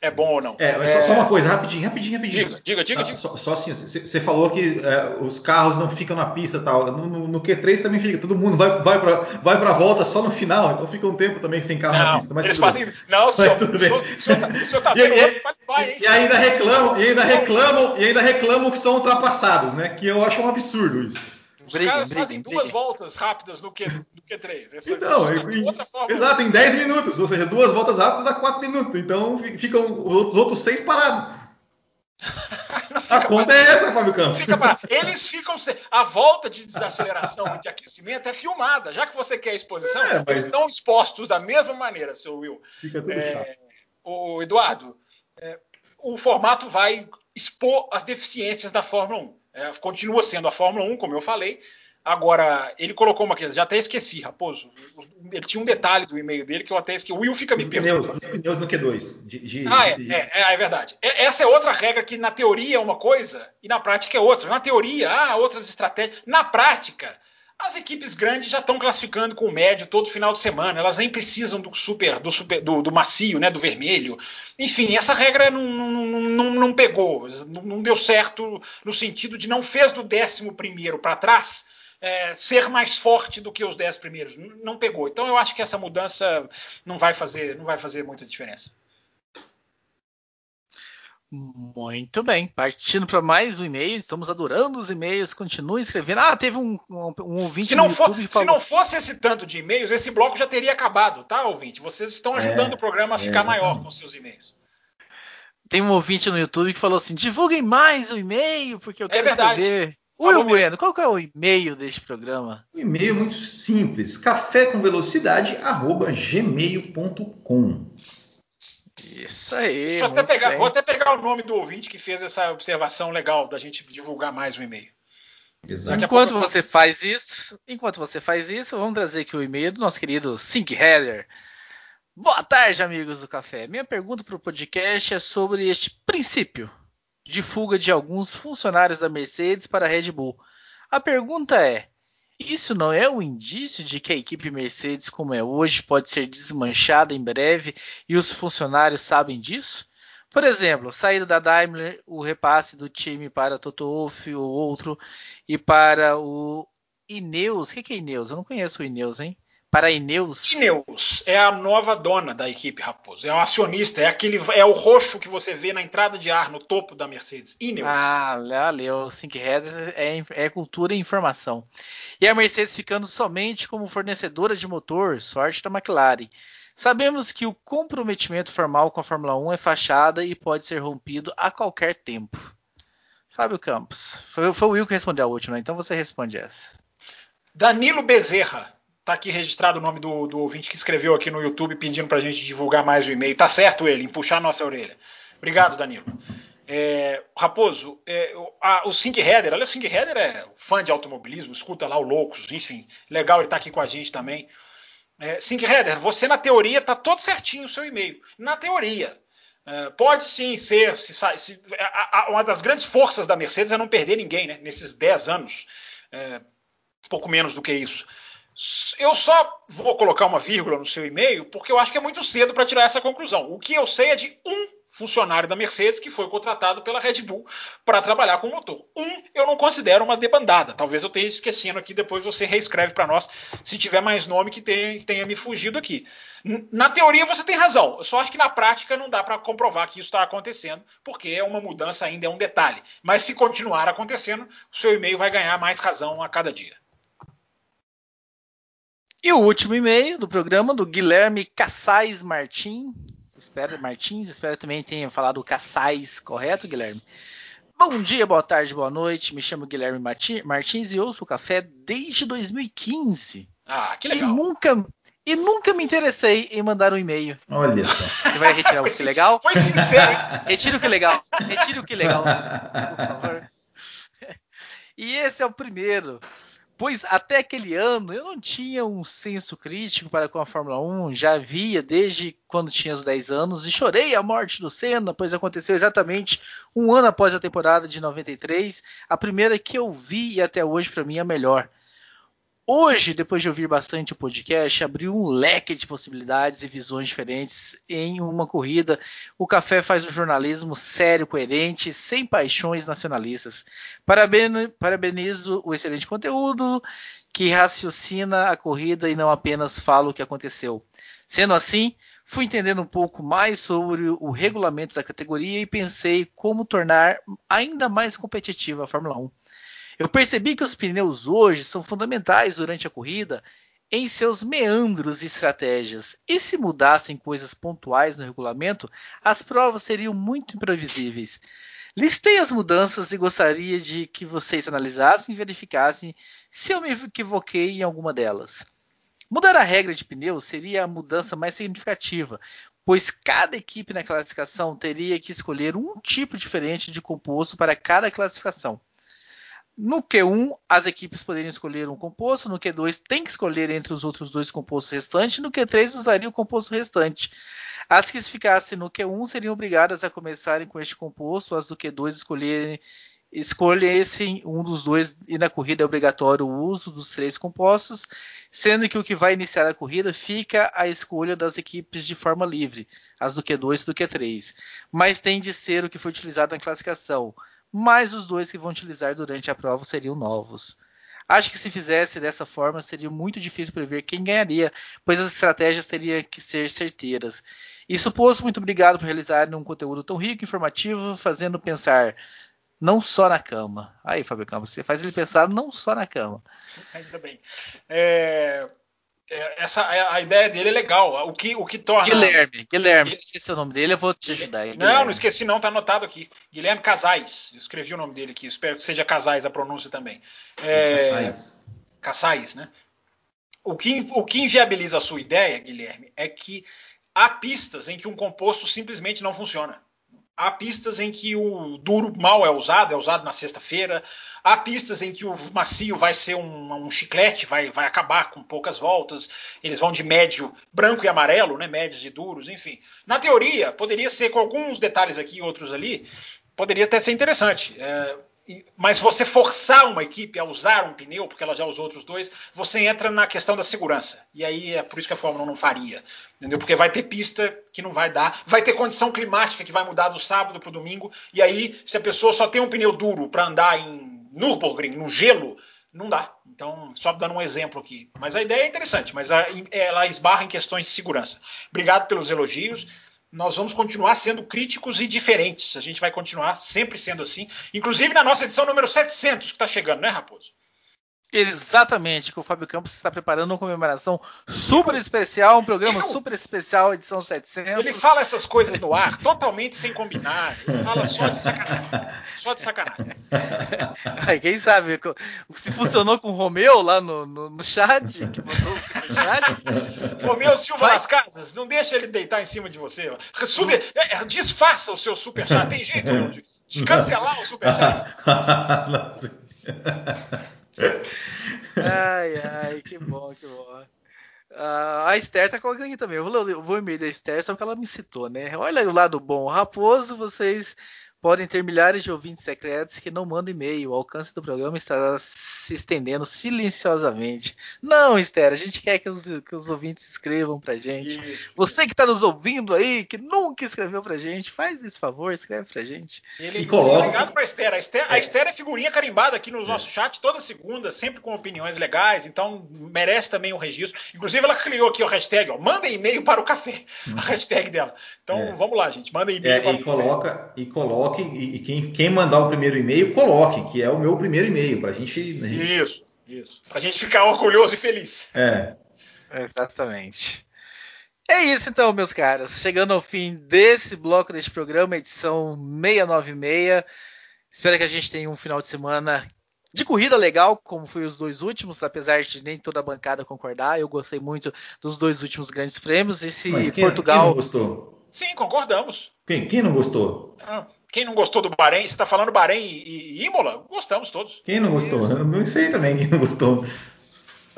é bom ou não. É, é... Só, uma coisa, rapidinho, rapidinho, rapidinho. Diga, diga, diga. Ah, diga. Só, só, assim, você falou que é, os carros não ficam na pista tal. No, no, no, Q3 também fica, todo mundo vai, vai para vai a volta só no final, então fica um tempo também sem carro não, na pista. Mas eles fazem. Bem. Não, senhor. Mas tudo bem. O senhor, tá, o senhor tá vendo e, vai, e, e ainda reclamam, e ainda reclamam, e ainda reclamam que são ultrapassados, né? Que eu acho um absurdo isso. Os briguem, caras briguem, fazem briguem. duas voltas rápidas no, Q, no Q3. Essa então, é, outra forma. Exato, em 10 minutos. Ou seja, duas voltas rápidas dá 4 minutos. Então ficam os outros seis parados. a conta é essa, Fábio Campos. Fica Eles ficam. A volta de desaceleração e de aquecimento é filmada. Já que você quer a exposição, é, mas... eles estão expostos da mesma maneira, seu Will. Fica tudo é, chato. O Eduardo, é, o formato vai expor as deficiências da Fórmula 1. É, continua sendo a Fórmula 1, como eu falei, Agora, ele colocou uma coisa, já até esqueci, Raposo. Ele tinha um detalhe do e-mail dele que eu até esqueci. O Will fica me os perguntando. Os pneus no Q2. De, de, ah, é, de... É, é, é, verdade. É, essa é outra regra que na teoria é uma coisa e na prática é outra. Na teoria, há outras estratégias. Na prática, as equipes grandes já estão classificando com o médio todo final de semana. Elas nem precisam do super, do, super, do, do macio, né, do vermelho. Enfim, essa regra não, não, não, não pegou, não, deu certo no sentido de não fez do décimo primeiro para trás é, ser mais forte do que os 10 primeiros. Não pegou. Então eu acho que essa mudança não vai fazer, não vai fazer muita diferença. Muito bem, partindo para mais um e-mail, estamos adorando os e-mails, continue escrevendo. Ah, teve um, um, um ouvinte se não, for, falou... se não fosse esse tanto de e-mails, esse bloco já teria acabado, tá, ouvinte? Vocês estão é, ajudando é, o programa a ficar é, maior com seus e-mails. Tem um ouvinte no YouTube que falou assim: divulguem mais o e-mail, porque eu é quero é saber Will Bueno, qual que é o e-mail deste programa? O e-mail é muito simples, café com velocidade gmail.com. Isso aí. Deixa eu até pegar, vou até pegar o nome do ouvinte que fez essa observação legal da gente divulgar mais o e-mail. Exato. Enquanto você faz isso, enquanto você faz isso, vamos trazer aqui o e-mail do nosso querido Sync Header. Boa tarde, amigos do café. Minha pergunta para o podcast é sobre este princípio de fuga de alguns funcionários da Mercedes para a Red Bull. A pergunta é: isso não é um indício de que a equipe Mercedes, como é hoje, pode ser desmanchada em breve e os funcionários sabem disso? Por exemplo, saída da Daimler, o repasse do time para Toto Wolff ou outro, e para o Ineos. O que é Ineos? Eu não conheço o Ineos, hein? Para Ineus. Ineus é a nova dona da equipe Raposo. É um acionista, é aquele é o roxo que você vê na entrada de ar no topo da Mercedes. Ineos. Ah, valeu. Synchead é, é cultura e informação. E a Mercedes ficando somente como fornecedora de motor, sorte da McLaren. Sabemos que o comprometimento formal com a Fórmula 1 é fachada e pode ser rompido a qualquer tempo. Fábio Campos. Foi, foi o Will que respondeu a última, então você responde essa. Danilo Bezerra Tá aqui registrado o nome do, do ouvinte que escreveu aqui no YouTube pedindo para a gente divulgar mais o e-mail. Tá certo ele, em puxar a nossa orelha. Obrigado, Danilo. É, Raposo, é, a, o Sync Header, olha, o Sync Header é fã de automobilismo, escuta lá o Loucos, enfim, legal ele estar tá aqui com a gente também. É, Sync Header, você na teoria tá todo certinho o seu e-mail. Na teoria. É, pode sim ser. Se, se, a, a, uma das grandes forças da Mercedes é não perder ninguém, né? Nesses 10 anos. É, pouco menos do que isso. Eu só vou colocar uma vírgula no seu e-mail porque eu acho que é muito cedo para tirar essa conclusão. O que eu sei é de um funcionário da Mercedes que foi contratado pela Red Bull para trabalhar com o motor. Um eu não considero uma debandada. Talvez eu tenha esquecendo aqui, depois você reescreve para nós se tiver mais nome que tenha, que tenha, me fugido aqui. Na teoria você tem razão. Eu só acho que na prática não dá para comprovar que isso está acontecendo, porque é uma mudança ainda, é um detalhe. Mas se continuar acontecendo, o seu e-mail vai ganhar mais razão a cada dia. E o último e-mail do programa do Guilherme Cassais Martins. Espero, Martins, espero também tenha falado Cassais correto, Guilherme. Bom dia, boa tarde, boa noite. Me chamo Guilherme Martins e ouço o café desde 2015. Ah, que legal. E nunca, e nunca me interessei em mandar um e-mail. Olha só. Você vai retirar o que legal? Foi sincero, hein? Retira o que legal. Retira o que legal. Por favor. E esse é o primeiro pois até aquele ano eu não tinha um senso crítico para com a Fórmula 1, já via desde quando tinha os 10 anos e chorei a morte do Senna, pois aconteceu exatamente um ano após a temporada de 93, a primeira que eu vi e até hoje para mim é a melhor. Hoje, depois de ouvir bastante o podcast, abriu um leque de possibilidades e visões diferentes em uma corrida. O Café faz um jornalismo sério, coerente, sem paixões nacionalistas. Parabenizo o excelente conteúdo que raciocina a corrida e não apenas fala o que aconteceu. Sendo assim, fui entendendo um pouco mais sobre o regulamento da categoria e pensei como tornar ainda mais competitiva a Fórmula 1. Eu percebi que os pneus hoje são fundamentais durante a corrida em seus meandros e estratégias. E se mudassem coisas pontuais no regulamento, as provas seriam muito imprevisíveis. Listei as mudanças e gostaria de que vocês analisassem e verificassem se eu me equivoquei em alguma delas. Mudar a regra de pneus seria a mudança mais significativa, pois cada equipe na classificação teria que escolher um tipo diferente de composto para cada classificação. No Q1, as equipes poderiam escolher um composto, no Q2 tem que escolher entre os outros dois compostos restantes, no Q3 usaria o composto restante. As que ficassem no Q1 seriam obrigadas a começarem com este composto, as do Q2 escolherem escolhessem um dos dois e na corrida é obrigatório o uso dos três compostos, sendo que o que vai iniciar a corrida fica a escolha das equipes de forma livre, as do Q2 e do Q3, mas tem de ser o que foi utilizado na classificação mas os dois que vão utilizar durante a prova seriam novos. Acho que se fizesse dessa forma seria muito difícil prever quem ganharia, pois as estratégias teriam que ser certeiras. E suposto, muito obrigado por realizar um conteúdo tão rico e informativo, fazendo pensar não só na cama. Aí, Fábio Campos, você faz ele pensar não só na cama. Ainda bem. É, essa a ideia dele é legal. O que, o que torna. Guilherme, Guilherme, se esqueci o nome dele, eu vou te ajudar. Aí, não, não esqueci, não, tá anotado aqui. Guilherme Casais. Eu escrevi o nome dele aqui. Espero que seja Casais a pronúncia também. É, Casais. Casais, né? O que, o que inviabiliza a sua ideia, Guilherme, é que há pistas em que um composto simplesmente não funciona. Há pistas em que o duro mal é usado, é usado na sexta-feira. Há pistas em que o macio vai ser um, um, chiclete, vai, vai acabar com poucas voltas. Eles vão de médio branco e amarelo, né? médios e duros, enfim. Na teoria, poderia ser com alguns detalhes aqui e outros ali, poderia até ser interessante. É, mas você forçar uma equipe a usar um pneu, porque ela já usou outros dois, você entra na questão da segurança. E aí é por isso que a Fórmula 1 não faria. Entendeu? Porque vai ter pista que não vai dar, vai ter condição climática que vai mudar do sábado para o domingo. E aí, se a pessoa só tem um pneu duro para andar em Nürburgring, no gelo, não dá. Então, só dando um exemplo aqui. Mas a ideia é interessante, mas ela esbarra em questões de segurança. Obrigado pelos elogios nós vamos continuar sendo críticos e diferentes. A gente vai continuar sempre sendo assim, inclusive na nossa edição número 700 que está chegando, né, Raposo? Exatamente, que o Fábio Campos está preparando uma comemoração super especial, um programa eu, super especial, edição 700. Ele fala essas coisas no ar, totalmente sem combinar. Ele fala só de sacanagem. Só de sacanagem. Aí, quem sabe se funcionou com o Romeu lá no, no, no chat, que mandou o chat. Romeu Silva Vai. das Casas, não deixa ele deitar em cima de você. Sub, é, desfaça o seu superchat. Tem jeito de, de cancelar o superchat? ai, ai, que bom, que bom. Uh, a Esther tá colocando aqui também. Eu vou, eu vou e-mail da Esther, só que ela me citou, né? Olha o lado bom. Raposo, vocês podem ter milhares de ouvintes secretos que não mandam e-mail. O alcance do programa estará se estendendo silenciosamente. Não, Esther, a gente quer que os, que os ouvintes escrevam pra gente. Isso. Você que está nos ouvindo aí, que nunca escreveu pra gente, faz esse favor, escreve pra gente. Ele, e coloca... Obrigado pra Esther. A Esther, é. a Esther é figurinha carimbada aqui no é. nosso chat toda segunda, sempre com opiniões legais, então merece também o um registro. Inclusive, ela criou aqui o hashtag, ó, manda e-mail para o café, a uhum. hashtag dela. Então, é. vamos lá, gente, manda e-mail é, para e o coloca, café. E coloque, e quem, quem mandar o primeiro e-mail, coloque, que é o meu primeiro e-mail, pra gente, a gente isso, isso. Pra gente ficar orgulhoso e feliz. É. Exatamente. É isso então, meus caras. Chegando ao fim desse bloco deste programa, edição 696. Espero que a gente tenha um final de semana de corrida legal, como foi os dois últimos, apesar de nem toda a bancada concordar. Eu gostei muito dos dois últimos grandes prêmios. Esse Mas quem, Portugal. Quem não gostou? Sim, concordamos. Quem, quem não gostou? Ah, quem não gostou do Bahrein? Você está falando Bahrein e, e Imola? Gostamos todos. Quem não gostou? Eu não sei também quem não gostou.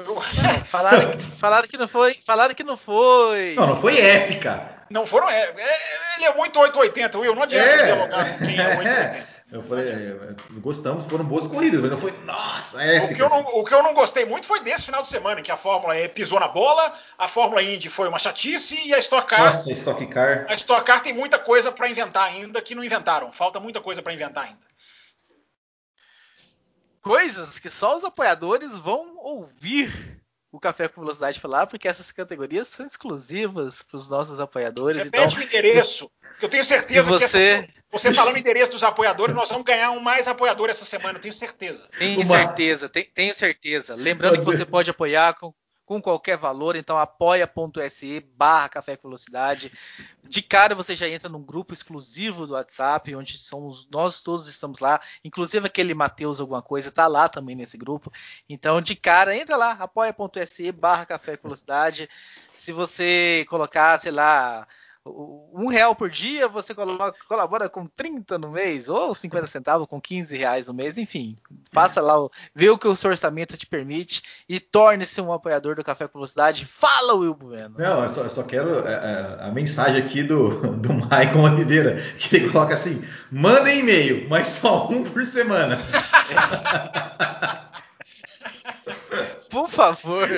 falaram, falaram, que não foi. Falaram que não foi. Não, não foi épica. Não foram. É, é, ele é muito 880, Will. Não adianta é, dialogar com quem é 880. Eu falei, é, gostamos, foram boas corridas, mas não foi, nossa, épicas. O que, eu não, o que eu não gostei muito foi desse final de semana, que a Fórmula E pisou na bola, a Fórmula Indy foi uma chatice e a Stock Car. Nossa, a Stock Car. A Stock Car tem muita coisa para inventar ainda que não inventaram. Falta muita coisa para inventar ainda. Coisas que só os apoiadores vão ouvir o Café com Velocidade falar, porque essas categorias são exclusivas para os nossos apoiadores. Repete então, o endereço. Eu tenho certeza você... que essa, você falando o endereço dos apoiadores, nós vamos ganhar um mais apoiador essa semana, eu tenho certeza. Tenho Uma... certeza, tenho certeza. Lembrando que você pode apoiar com com qualquer valor, então apoia.se barra Café com Velocidade. De cara você já entra num grupo exclusivo do WhatsApp, onde somos nós todos estamos lá, inclusive aquele Matheus alguma coisa está lá também nesse grupo. Então de cara entra lá, apoia.se barra Café com Velocidade. Se você colocar, sei lá, um real por dia, você coloca, colabora com 30 no mês, ou 50 centavos com 15 reais no mês, enfim. Faça lá, vê o que o seu orçamento te permite e torne-se um apoiador do Café com Velocidade. Fala, Will Bueno. Não, eu só, eu só quero a, é, é, a, mensagem aqui do, do Maicon Oliveira, que ele coloca assim: manda e-mail, mas só um por semana. por favor,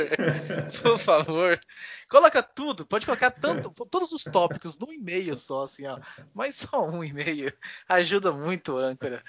por favor. Coloca tudo, pode colocar tanto, todos os tópicos num e-mail só, assim, ó. Mas só um e-mail. Ajuda muito, âncora.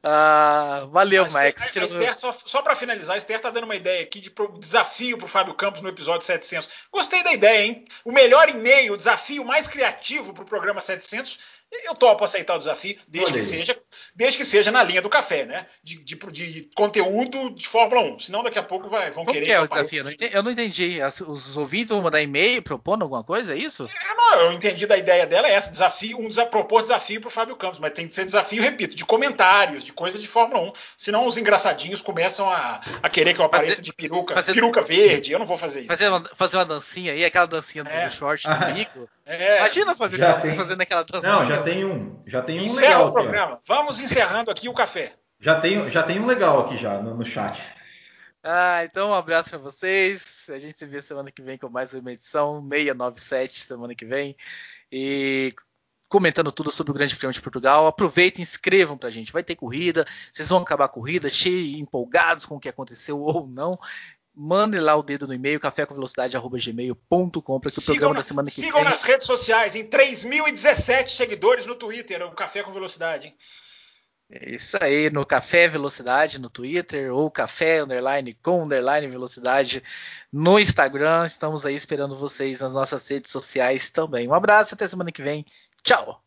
Ah, valeu, a Max. Esther, a Esther, só, só para finalizar, a Esther tá dando uma ideia aqui de pro, desafio para o Fábio Campos no episódio 700. Gostei da ideia, hein? O melhor e-mail, o desafio mais criativo para o programa 700 eu topo aceitar o desafio, desde que, seja, desde que seja na linha do café, né? De, de, de conteúdo de Fórmula 1. Senão daqui a pouco vai, vão Como querer. Que é o desafio? Eu não entendi. Os ouvintes vão mandar e-mail propondo alguma coisa, é isso? É, não, eu entendi da ideia dela, é essa: desafio, um desafio, propor desafio para o Fábio Campos, mas tem que ser desafio, repito, de comentários, de coisa de Fórmula 1. Senão os engraçadinhos começam a, a querer que eu apareça fazer, de peruca, fazer, peruca verde. Eu não vou fazer isso. Fazer uma, fazer uma dancinha aí, aquela dancinha é. do short do bico. É. Imagina, Fábio Campos, fazendo aquela dancinha. Não, já tem um. Já tem um Encerra legal o programa. Aqui, Vamos encerrando aqui o café. Já tem, já tem um legal aqui já no, no chat. Ah, então um abraço para vocês. A gente se vê semana que vem com mais uma edição 697 semana que vem e comentando tudo sobre o Grande Prêmio de Portugal. Aproveitem, inscrevam pra gente. Vai ter corrida, vocês vão acabar a corrida cheios, empolgados com o que aconteceu ou não. Mande lá o dedo no e-mail, cafécomvelocidade.gmail.com para que o programa da semana que sigam vem... Sigam nas redes sociais, em 3.017 seguidores no Twitter, o Café com Velocidade. Hein? É isso aí, no Café Velocidade no Twitter, ou Café Underline com Underline Velocidade no Instagram. Estamos aí esperando vocês nas nossas redes sociais também. Um abraço, até semana que vem. Tchau!